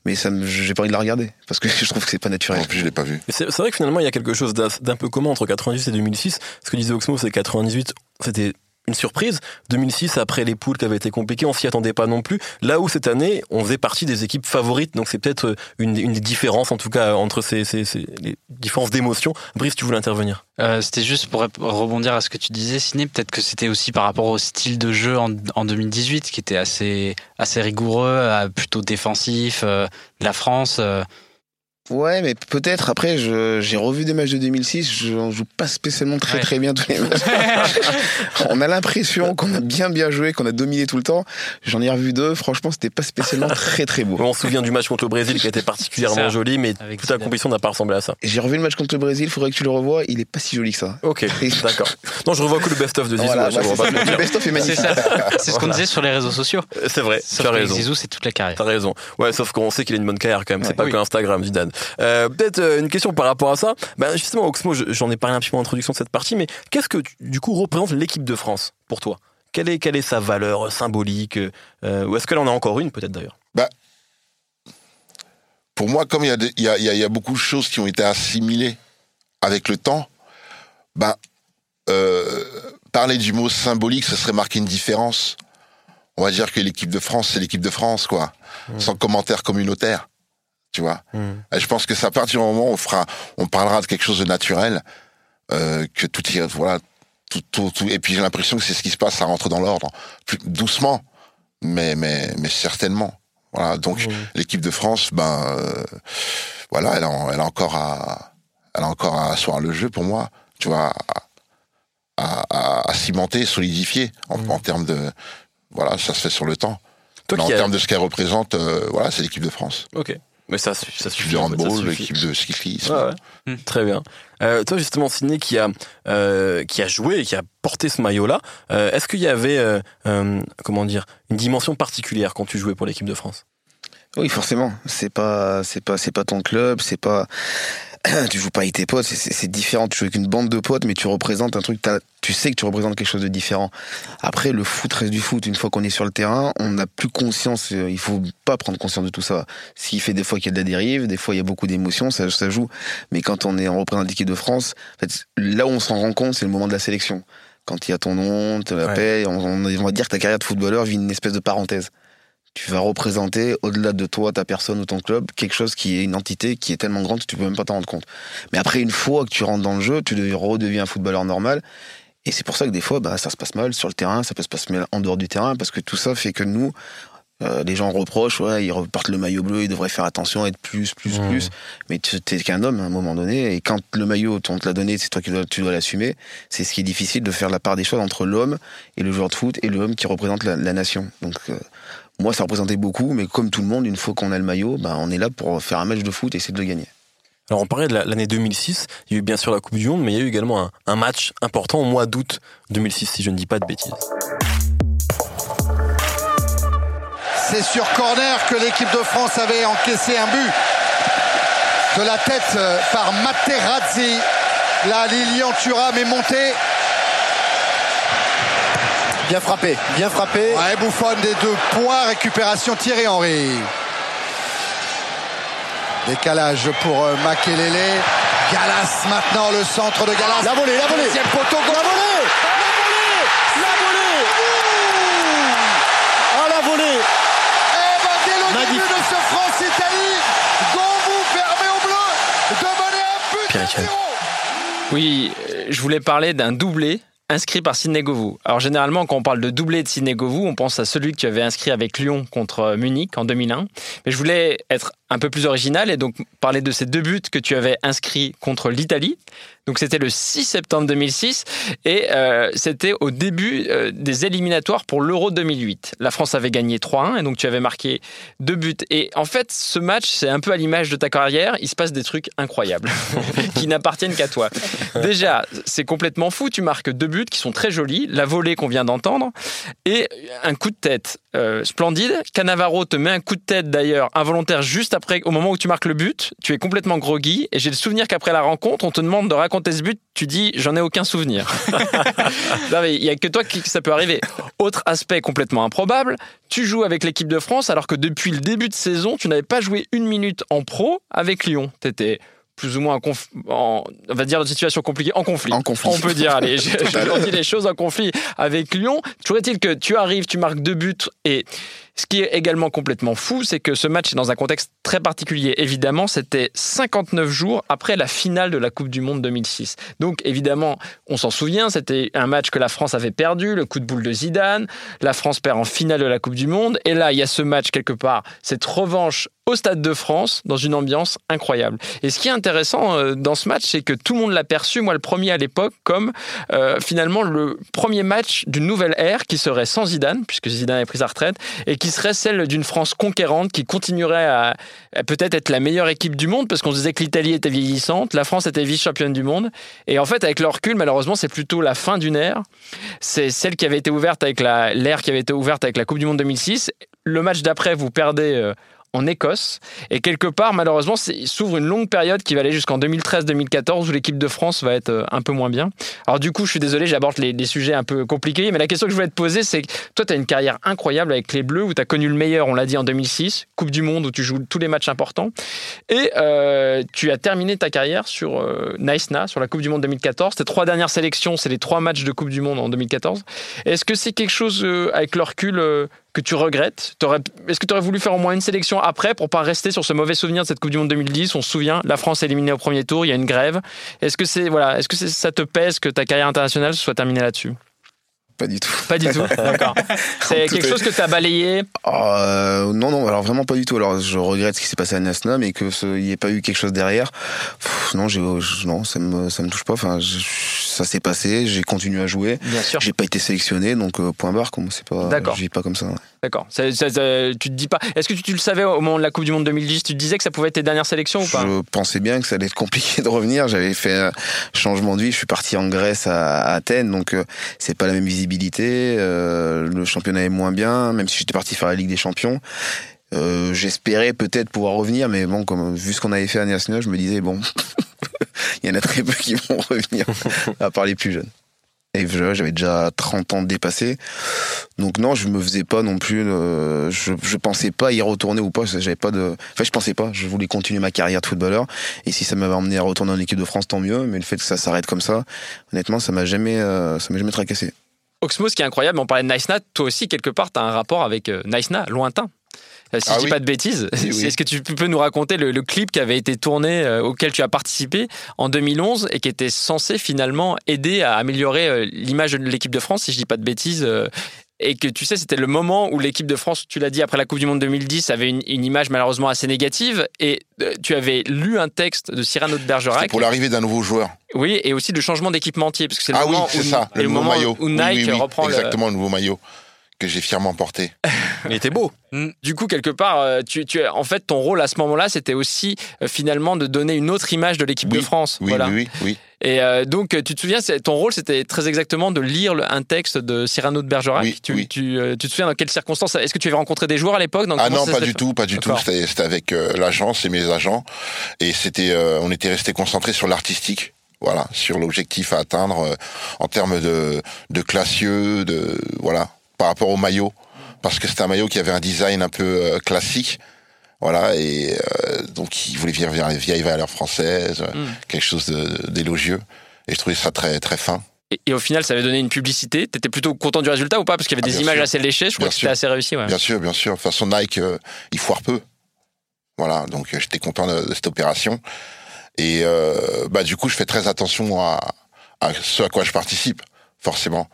Mais ça, me- j'ai pas envie de la regarder parce que je trouve que c'est pas naturel. En plus, je l'ai pas vu. C'est vrai que finalement, il y a quelque chose d'un peu commun entre 98 et 2006. Ce que disait Oxmo, c'est 98, c'était une surprise. 2006, après les poules qui avaient été compliquées, on s'y attendait pas non plus. Là où cette année, on faisait partie des équipes favorites. Donc c'est peut-être une, une des différences, en tout cas, entre ces, ces, les différences d'émotions. Brice, tu voulais intervenir? Euh, c'était juste pour rebondir à ce que tu disais, Ciné. Peut-être que c'était aussi par rapport au style de jeu en, en 2018, qui était assez, assez rigoureux, euh, plutôt défensif, euh, la France. euh. Ouais, mais peut-être après, j'ai revu des matchs de 2006, je on joue pas spécialement très très bien tous les matchs. on a l'impression qu'on a bien bien joué, qu'on a dominé tout le temps. J'en ai revu deux, franchement, c'était pas spécialement très très beau. On se souvient du match contre le Brésil qui était particulièrement joli, mais toute la compétition n'a pas ressemblé à ça. J'ai revu le match contre le Brésil, faudrait que tu le revoies, il est pas si joli que ça. Ok, d'accord. Non, je revois que le best-of de Zizou. Voilà, ouais, Le best-of est magnifique. C'est ça. C'est ce qu'on disait sur les réseaux sociaux. C'est vrai, Sauf tu as raison. Zizou, c'est toute la carrière. T'as raison. Ouais, sauf qu'on sait qu'il a une bonne carrière quand même. C'est pas Oui. que Instagram, Zidane. Euh, Peut-être euh, une question par rapport à ça. Ben justement, Oxmo, je- j'en ai parlé un petit peu en introduction de cette partie, mais qu'est-ce que du coup représente l'équipe de France pour toi? Quelle est, quelle est sa valeur symbolique euh, Ou est-ce qu'elle en a encore une peut-être d'ailleurs? Bah, pour moi, comme il y, a des- il y, a, il y a- il y a beaucoup de choses qui ont été assimilées avec le temps, euh, parler du mot symbolique, ce serait marquer une différence. On va dire que l'équipe de France, c'est l'équipe de France, quoi. Sans commentaire communautaire. Tu vois Et Je pense que c'est à partir du moment où on, fera, on parlera de quelque chose de naturel, euh, que tout y voilà, tout, tout, tout- et puis j'ai l'impression que c'est ce qui se passe, ça rentre dans l'ordre, doucement, mais, mais, mais certainement. Voilà, donc l'équipe de France, ben, euh, voilà, elle a, elle a encore à, elle a encore à asseoir le jeu pour moi, tu vois, à, à, à cimenter, solidifier en, en termes de, voilà, ça se fait sur le temps. Toi Mais en termes de ce qu'elle représente, euh, voilà, c'est l'équipe de France. Ok. Mais ça, ça suffit. ça handball, suffit. l'équipe de cyclisme. Ouais, ouais. Très bien. Euh, toi, justement, Sidney, qui a, euh, qui a joué et qui a porté ce maillot-là, euh, est-ce qu'il y avait, euh, euh, comment dire, une dimension particulière quand tu jouais pour l'équipe de France? Oui, forcément. C'est pas, c'est pas, c'est pas ton club, c'est pas. tu joues pas avec tes potes, c'est- différent. Tu joues avec une bande de potes, mais tu représentes un truc. Tu sais que tu représentes quelque chose de différent. Après, le foot reste du foot. Une fois qu'on est sur le terrain, on n'a plus conscience. euh, Il faut pas prendre conscience de tout ça. S'il fait des fois qu'il y a de la dérive, des fois il y a beaucoup d'émotions, ça, ça joue. Mais quand on est en représentant l'équipe de France, en fait, là où on s'en rend compte, c'est le moment de la sélection. Quand il y a ton nom, te l'appel, on, on on va dire que ta carrière de footballeur vit une espèce de parenthèse tu vas représenter au-delà de toi, ta personne ou ton club, quelque chose qui est une entité qui est tellement grande que tu peux même pas t'en rendre compte. Mais après, une fois que tu rentres dans le jeu, tu deviens- redeviens un footballeur normal. Et c'est pour ça que des fois, bah, ça se passe mal sur le terrain, ça peut se passer mal en dehors du terrain, parce que tout ça fait que nous, euh, les gens reprochent, ouais, ils repartent le maillot bleu, ils devraient faire attention, être plus, plus, plus. Mais tu t'es qu'un homme à un moment donné, et quand le maillot, on te l'a donné, c'est toi qui dois, tu dois l'assumer. C'est ce qui est difficile de faire la part des choses entre l'homme et le joueur de foot et l'homme qui représente la, la nation. Donc, euh, moi, ça représentait beaucoup, mais comme tout le monde, une fois qu'on a le maillot, bah, on est là pour faire un match de foot et essayer de le gagner. Alors, on parlait de la- l'année 2006. Il y a eu bien sûr la Coupe du Monde, mais il y a eu également un, un match important au mois d'août 2006, si je ne dis pas de bêtises. C'est sur corner que l'équipe de France avait encaissé un but de la tête euh, par Materazzi. Là, Lilian Thuram est monté. Bien frappé, bien frappé. Ouais, Bouffon des deux points, récupération Thierry Henry. Décalage pour euh, Makelele. Galas maintenant, le centre de Galas. La volée, la volée. Deuxième poteau, La volée La volée Ah la volée Eh ben, dès le Magnifique. début de ce France-Italie, Gambou permet aux Bleus de mener un but. Oui, euh, je voulais parler d'un doublé inscrit par Sidney Govou. Alors généralement, quand on parle de doublé de Sidney Govou, on pense à celui que tu avais inscrit avec Lyon contre euh, Munich en 2001. Mais je voulais être un peu plus original et donc parler de ces deux buts que tu avais inscrits contre l'Italie. Donc c'était le 6 septembre 2006 et euh, c'était au début euh, des éliminatoires pour l'Euro 2008. La France avait gagné 3-1 et donc tu avais marqué deux buts. Et en fait, ce match, c'est un peu à l'image de ta carrière. Il se passe des trucs incroyables qui n'appartiennent qu'à toi. Déjà, c'est complètement fou. Tu marques deux buts qui sont très jolis, la volée qu'on vient d'entendre et un coup de tête euh, splendide. Cannavaro te met un coup de tête d'ailleurs involontaire juste après, au moment où tu marques le but. Tu es complètement groggy et j'ai le souvenir qu'après la rencontre, on te demande de raconter ce but. Tu dis j'en ai aucun souvenir. Il y a que toi qui ça peut arriver. Autre aspect complètement improbable, tu joues avec l'équipe de France alors que depuis le début de saison, tu n'avais pas joué une minute en pro avec Lyon. T'étais plus ou moins en, conf- en- on va dire une situation compliquée, en conflit. En conflit. On peut dire, allez, dis les choses en conflit avec Lyon. Toujours est-il que tu arrives, tu marques deux buts et ce qui est également complètement fou, c'est que ce match est dans un contexte très particulier. Évidemment, c'était 59 jours après la finale de la Coupe du Monde 2006. Donc, évidemment, on s'en souvient, c'était un match que la France avait perdu, le coup de boule de Zidane. La France perd en finale de la Coupe du Monde. Et là, il y a ce match quelque part, cette revanche au Stade de France, dans une ambiance incroyable. Et ce qui est intéressant euh, dans ce match, c'est que tout le monde l'a perçu, moi le premier à l'époque, comme euh, finalement le premier match d'une nouvelle ère qui serait sans Zidane, puisque Zidane a pris sa retraite, et qui serait celle d'une France conquérante qui continuerait à, peut-être être la meilleure équipe du monde, parce qu'on disait que l'Italie était vieillissante, la France était vice-championne du monde. Et en fait, avec le recul, malheureusement, c'est plutôt la fin d'une ère. C'est celle qui avait été ouverte avec la, l'ère qui avait été ouverte avec la Coupe du Monde 2006. Le match d'après, vous perdez. euh, en Écosse. Et quelque part, malheureusement, s'ouvre une longue période qui va aller jusqu'en 2013-2014 où l'équipe de France va être euh, un peu moins bien. Alors du coup, je suis désolé, j'aborde les, sujets un peu compliqués, mais la question que je voulais te poser, c'est toi, tu as une carrière incroyable avec les Bleus où tu as connu le meilleur, on l'a dit, en 2006, Coupe du Monde où tu joues tous les matchs importants. Et euh, tu as terminé ta carrière sur euh, Naïsna, sur la Coupe du Monde 2014. Tes trois dernières sélections, c'est les trois matchs de Coupe du Monde en 2014. Est-ce que c'est quelque chose, euh, avec le recul, que tu regrettes? Est-ce que tu aurais voulu faire au moins une sélection après pour pas rester sur ce mauvais souvenir de cette Coupe du Monde 2010 On se souvient, la France est éliminée au premier tour, il y a une grève. Est-ce que, c'est, voilà, est-ce que ça te pèse que ta carrière internationale soit terminée là-dessus? Pas du tout. Pas du tout, d'accord. C'est quelque chose que tu as balayé Euh, non, non, alors vraiment pas du tout. Alors je regrette ce qui s'est passé à Nasna, mais que ce- il n'y ait pas eu quelque chose derrière. Pff, non, j'ai, je- non, ça me, ça me touche pas. Enfin, je- ça s'est passé, j'ai continué à jouer. Bien sûr. J'ai pas été sélectionné, donc euh, point barre. Comme c'est pas, D'accord. je vis pas comme ça. ouais. D'accord. Ça- ça- ça- tu te dis pas. Est-ce que tu, tu le savais au moment de la Coupe du Monde 2010 Tu te disais que ça pouvait être tes dernières sélections ou pas? Je pensais bien que ça allait être compliqué de revenir. J'avais fait un changement de vie. Je suis parti en Grèce à, à Athènes, donc euh, c'est pas la même visibilité. Euh, le championnat est moins bien, même si j'étais parti faire la Ligue des Champions. Euh, J'espérais peut-être pouvoir revenir, mais bon, comme vu ce qu'on avait fait à Niasna, je me disais bon, il y en a très peu qui vont revenir, à part les plus jeunes. Et j'avais déjà 30 ans dépassé. Donc non, je me faisais pas non plus. euh, je, je pensais pas y retourner ou pas. J'avais pas de. Enfin, je pensais pas. Je voulais continuer ma carrière de footballeur. Et si ça m'avait emmené à retourner en équipe de France, tant mieux. Mais le fait que ça s'arrête comme ça, honnêtement, ça m'a jamais, euh, ça m'a jamais tracassé. Oxmo, ce qui est incroyable, on parlait de Nice Nat, toi aussi, quelque part, tu as un rapport avec euh, Nice Nat, lointain. Euh, Si Ah je dis oui. pas de bêtises, Oui, oui. est-ce que tu peux nous raconter le, le clip qui avait été tourné, euh, auquel tu as participé en 2011 et qui était censé finalement aider à améliorer euh, l'image de l'équipe de France, si je dis pas de bêtises euh, et que tu sais, c'était le moment où l'équipe de France, tu l'as dit, après la Coupe du Monde 2010, avait une, une image malheureusement assez négative. Et tu avais lu un texte de Cyrano de C'est Bergerac. pour l'arrivée d'un nouveau joueur. Oui, et aussi le changement d'équipementier, parce que c'est le Ah moment où, ça, le nouveau moment maillot. où Oui, Nike oui, oui, reprend le- Exactement, le nouveau maillot. Que j'ai fièrement porté. Il était beau. Du coup, quelque part, euh, tu, tu, en fait, ton rôle à ce moment-là, c'était aussi euh, finalement de donner une autre image de l'équipe de France. Oui, voilà. oui, oui, oui. Et euh, donc, tu te souviens, ton rôle, c'était très exactement de lire le- un texte de Cyrano de Bergerac. Oui, tu, oui. Tu, tu te souviens dans quelles circonstances Est-ce que tu avais rencontré des joueurs à l'époque Ah non, pas du tout, pas du tout. C'était c'était avec euh, l'agence et mes agents, et c'était, euh, on était resté concentré sur l'artistique. Voilà, sur l'objectif à atteindre euh, en termes de, de classieux, de voilà, par rapport au maillot, parce que c'était un maillot qui avait un design un peu euh, classique, voilà, et euh, donc il voulait venir vers les vieilles valeurs françaises, euh, Mm. quelque chose d'élogieux, et je trouvais ça très très fin. Et, et au final, ça avait donné une publicité. T'étais plutôt content du résultat ou pas? Parce qu'il y avait Ah, des images sûr. assez léchées. Je crois Bien que c'était assez réussi. Ouais. Bien sûr, bien sûr. De toute façon, Nike, euh, il foire peu. Voilà, donc j'étais content de, de cette opération. Et euh, bah du coup, je fais très attention à, à ce à quoi je participe, forcément.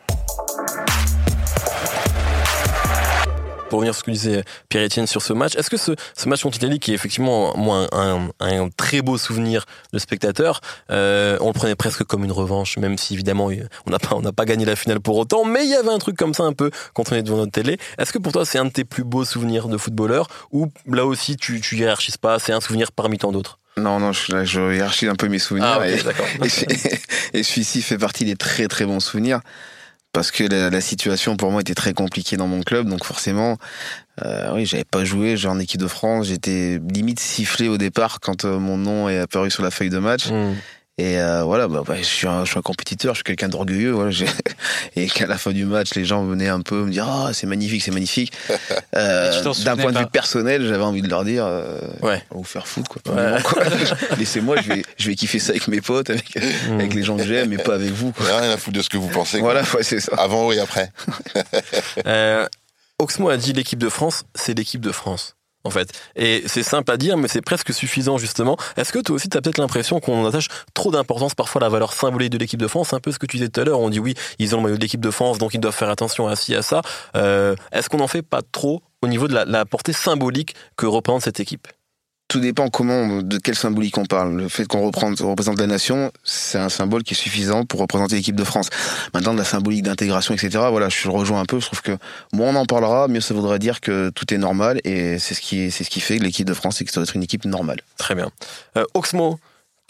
Pour revenir sur ce que disait Pierre-Etienne sur ce match, est-ce que ce, ce match contre l'Italie, qui est effectivement moi, un, un, un très beau souvenir de spectateur, euh, on le prenait presque comme une revanche, même si évidemment on n'a pas, on n'a pas gagné la finale pour autant, mais il y avait un truc comme ça un peu quand on est devant notre télé. Est-ce que pour toi c'est un de tes plus beaux souvenirs de footballeur ou là aussi tu, tu hiérarchises pas, c'est un souvenir parmi tant d'autres? Non, non, je, hiérarchise un peu mes souvenirs. Ah, ok, et, d'accord. et, et celui-ci fait partie des très très bons souvenirs. Parce que la, situation pour moi était très compliquée dans mon club, donc forcément, euh, oui, j'avais pas joué, j'ai en équipe de France, j'étais limite sifflé au départ quand euh, mon nom est apparu sur la feuille de match. Hmm. Et euh, voilà, bah, bah, je, suis un, je suis un compétiteur, je suis quelqu'un d'orgueilleux. Voilà, et qu'à la fin du match, les gens venaient un peu me dire Ah, c'est magnifique, c'est magnifique. Euh, D'un point de vue personnel, j'avais envie de leur dire euh, Ouais. On va vous faire foutre, quoi. Ouais. quoi. Laissez-moi, je vais, je vais kiffer ça avec mes potes, avec, avec les gens que j'aime, mais pas avec vous. Quoi. Rien à foutre de ce que vous pensez. quoi. Voilà, ouais, c'est ça. Avant et après. Euh, Oxmo a dit l'équipe de France, c'est l'équipe de France. En fait. Et c'est simple à dire, mais c'est presque suffisant, justement. Est-ce que toi aussi, tu peut-être l'impression qu'on attache trop d'importance parfois à la valeur symbolique de l'équipe de France? Un peu ce que tu disais tout à l'heure. On dit oui, ils ont le maillot de l'équipe de France, donc ils doivent faire attention à ci, à ça. Euh, Est-ce qu'on n'en fait pas trop au niveau de la, la portée symbolique que représente cette équipe? Tout dépend comment, de quelle symbolique on parle. Le fait qu'on représente, la nation, c'est un symbole qui est suffisant pour représenter l'équipe de France. Maintenant, de la symbolique d'intégration, etc., voilà, je rejoins un peu. Je trouve que moins on en parlera, mieux ça voudrait dire que tout est normal et c'est ce qui, c'est ce qui fait que l'équipe de France, c'est que ça doit être une équipe normale. Très bien. Euh, Oxmo,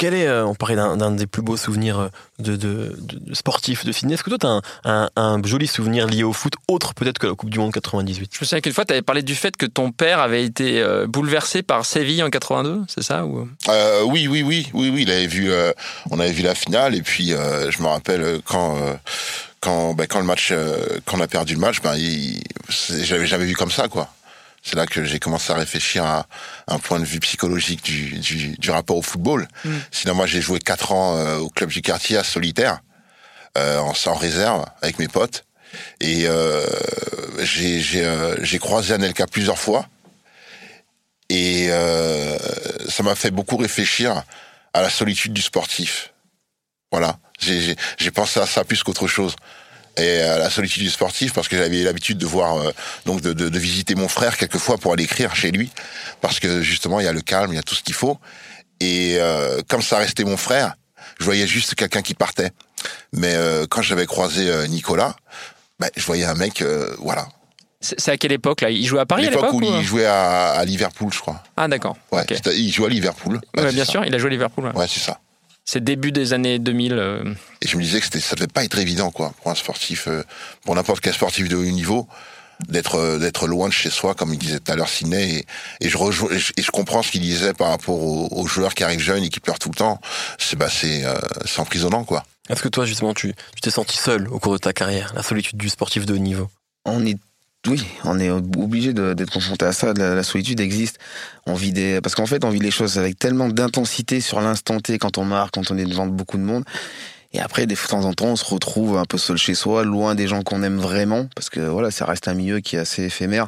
quel est, euh, on parlait d'un des plus beaux souvenirs euh, de, de, de, de sportifs de Sydney. Est-ce que toi, tu as un, un, un joli souvenir lié au foot, autre peut-être que la Coupe du Monde 98 Je me souviens qu'une fois, tu avais parlé du fait que ton père avait été euh, bouleversé par Séville en 82, c'est ça ou... Euh, oui, oui, oui, oui, oui. Il avait vu, euh, on avait vu la finale et puis euh, je me rappelle quand. euh, quand, ben, quand le match, euh, quand on a perdu le match, ben, j'avais jamais vu comme ça, quoi. C'est là que j'ai commencé à réfléchir à un point de vue psychologique du, du, du rapport au football. Mm. Sinon, moi, j'ai joué quatre ans euh, au club du quartier à Solitaire, euh, en, en réserve avec mes potes, et euh, j'ai j'ai euh, j'ai croisé Anelka plusieurs fois, et euh, ça m'a fait beaucoup réfléchir à la solitude du sportif. Voilà, j'ai j'ai- j'ai pensé à ça plus qu'autre chose. Et à la solitude du sportif, parce que j'avais l'habitude de voir, euh, donc de, de, de visiter mon frère quelquefois pour aller écrire chez lui, parce que justement il y a le calme, il y a tout ce qu'il faut. Et euh, comme ça restait mon frère, je voyais juste quelqu'un qui partait. Mais euh, quand j'avais croisé euh, Nicolas, ben, je voyais un mec, euh, voilà. C'est à quelle époque là? Il jouait à Paris à L'époque où ou- il? jouait à, à Liverpool, je crois. Ah d'accord. Ouais, Ok. c'était- il jouait à Liverpool. Ouais, bien ça. sûr, il a joué à Liverpool. ouais. Ouais, c'est ça. C'est début des années 2000. euh, Et je me disais que ça devait pas être évident, quoi, pour un sportif, euh, pour n'importe quel sportif de haut niveau, d'être, euh, d'être loin de chez soi, comme il disait tout à l'heure Sidney. Et, et je rejoins, et je, et je comprends ce qu'il disait par rapport aux, aux joueurs qui arrivent jeunes et qui pleurent tout le temps. C'est, bah, c'est, euh, c'est emprisonnant, quoi. Est-ce que toi, justement, tu tu t'es senti seul au cours de ta carrière, la solitude du sportif de haut niveau? On est oui, on est obligé d'être confronté à ça. La, solitude existe. On vit des, parce qu'en fait, on vit les choses avec tellement d'intensité sur l'instant T quand on marque, quand on est devant beaucoup de monde. Et après, de temps en temps, on se retrouve un peu seul chez soi, loin des gens qu'on aime vraiment, parce que voilà, ça reste un milieu qui est assez éphémère.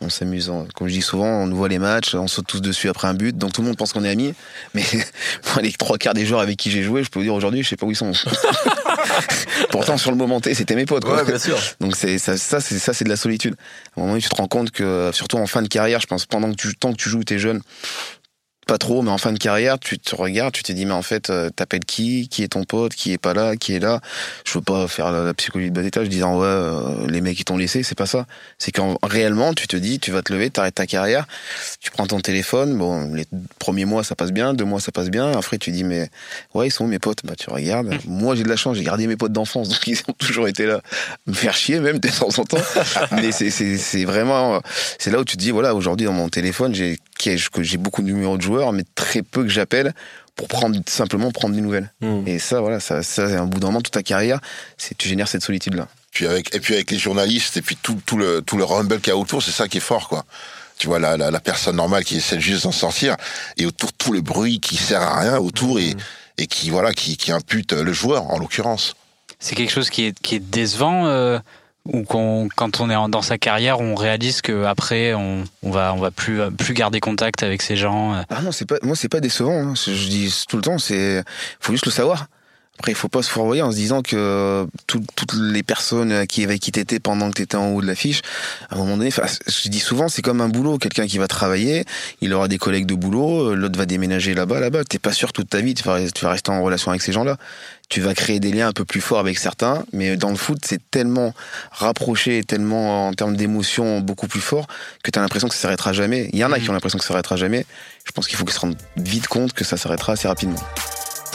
On s'amuse, comme je dis souvent, on voit les matchs, on saute tous dessus après un but, donc tout le monde pense qu'on est amis. Mais moi, les trois quarts des joueurs avec qui j'ai joué, je peux vous dire aujourd'hui, je sais pas où ils sont. Pourtant, sur le moment T, c'était mes potes. Quoi. Ouais, bien sûr. Donc c'est ça, ça c'est ça, c'est de la solitude. À un moment tu te rends compte que, surtout en fin de carrière, je pense, pendant que tu, tant que tu joues, t'es jeune, pas trop, mais en fin de carrière, tu te regardes, tu te dis, mais en fait, euh, t'appelles qui? Qui est ton pote? Qui est pas là? Qui est là? Je veux pas faire la, psychologie de bas étage disant, ouais, euh, les mecs, ils t'ont laissé. C'est pas ça. C'est quand réellement, tu te dis, tu vas te lever, t'arrêtes ta carrière, tu prends ton téléphone. Bon, les premiers mois, ça passe bien. Deux mois, ça passe bien. Après, tu dis, mais ouais, ils sont où mes potes? Bah, tu regardes. Moi, j'ai de la chance, j'ai gardé mes potes d'enfance, donc ils ont toujours été là. Me faire chier, même, de temps en temps. mais c'est- vraiment. C'est là où tu te dis, voilà, aujourd'hui, dans mon téléphone, j'ai j'ai beaucoup de numéros de joueurs, mais très peu que j'appelle pour prendre simplement prendre des nouvelles. Et ça, voilà, ça, ça, c'est un bout d'un moment, toute ta carrière, c'est tu génères cette solitude là. Puis avec, et puis avec les journalistes et puis tout, tout le, tout le rumble qu'il y a autour, c'est ça qui est fort, quoi. Tu vois, la, la, la personne normale qui essaie juste d'en sortir et autour tout le bruit qui sert à rien autour et, et qui, voilà, qui, qui impute le joueur, en l'occurrence. C'est quelque chose qui est, qui est décevant euh, ou qu'on, quand on est dans sa carrière, on réalise qu'après, on, on va, on va plus, plus garder contact avec ces gens. euh. Ah non, c'est pas, moi, c'est pas décevant. hein. Je dis tout le temps, c'est, faut juste le savoir. Après, il faut pas se fourvoyer en se disant que tout- toutes les personnes qui avec qui t'étais pendant que t'étais en haut de l'affiche, à un moment donné, je dis souvent, c'est comme un boulot. Quelqu'un qui va travailler, il aura des collègues de boulot, euh, l'autre va déménager là-bas, là-bas. T'es pas sûr toute ta vie, tu vas, tu vas rester en relation avec ces gens-là. Tu vas créer des liens un peu plus forts avec certains, mais dans le foot, c'est tellement rapproché, tellement en termes d'émotion beaucoup plus fort que t'as l'impression que ça s'arrêtera jamais. Il y en a qui ont l'impression que ça s'arrêtera jamais. Je pense qu'il faut qu'ils se rendent vite compte que ça s'arrêtera assez rapidement.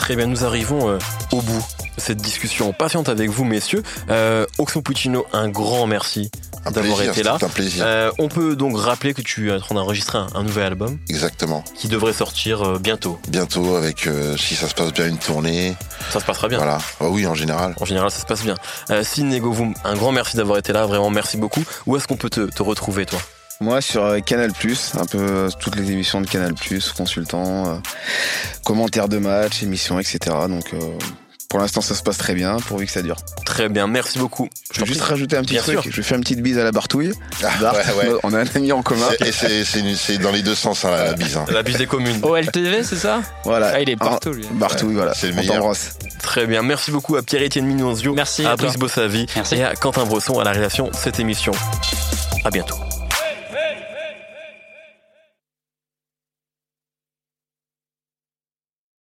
Très bien, nous arrivons euh, au bout de cette discussion patiente avec vous, messieurs. Euh, Oxmo Puccino, un grand merci d'avoir été là. c'est un plaisir. Euh, on peut donc rappeler que tu es en train d'enregistrer un, un nouvel album Exactement. qui devrait sortir euh, bientôt. Bientôt, avec, euh, si ça se passe bien, une tournée. Ça se passera bien. Voilà. Ah oui, en général. En général, ça se passe bien. Euh, Sidney Govum, un grand merci d'avoir été là, vraiment merci beaucoup. Où est-ce qu'on peut te, te retrouver, toi? Moi, sur euh, Canal+, un peu euh, toutes les émissions de Canal+, consultant, euh, commentaires de match, émissions, etc. Donc, euh, pour l'instant, ça se passe très bien, pourvu que ça dure. Très bien, merci beaucoup. Je vais juste rajouter un petit Bien truc. sûr. Je vais faire une petite bise à la Bartouille. Bart, ouais, ouais. On a un ami en commun. C'est- Et c'est- dans les deux sens, hein, la bise. hein. La bise des communes. OLTV, c'est ça? Voilà. Ah, il est Ah, partout, lui. Bartouille, voilà. C'est le On meilleur. Très bien, merci beaucoup à Pierre-Étienne Minonzio, Merci à à. Brice Bossavi Merci. et à Quentin Bresson à la réalisation de cette émission. À bientôt.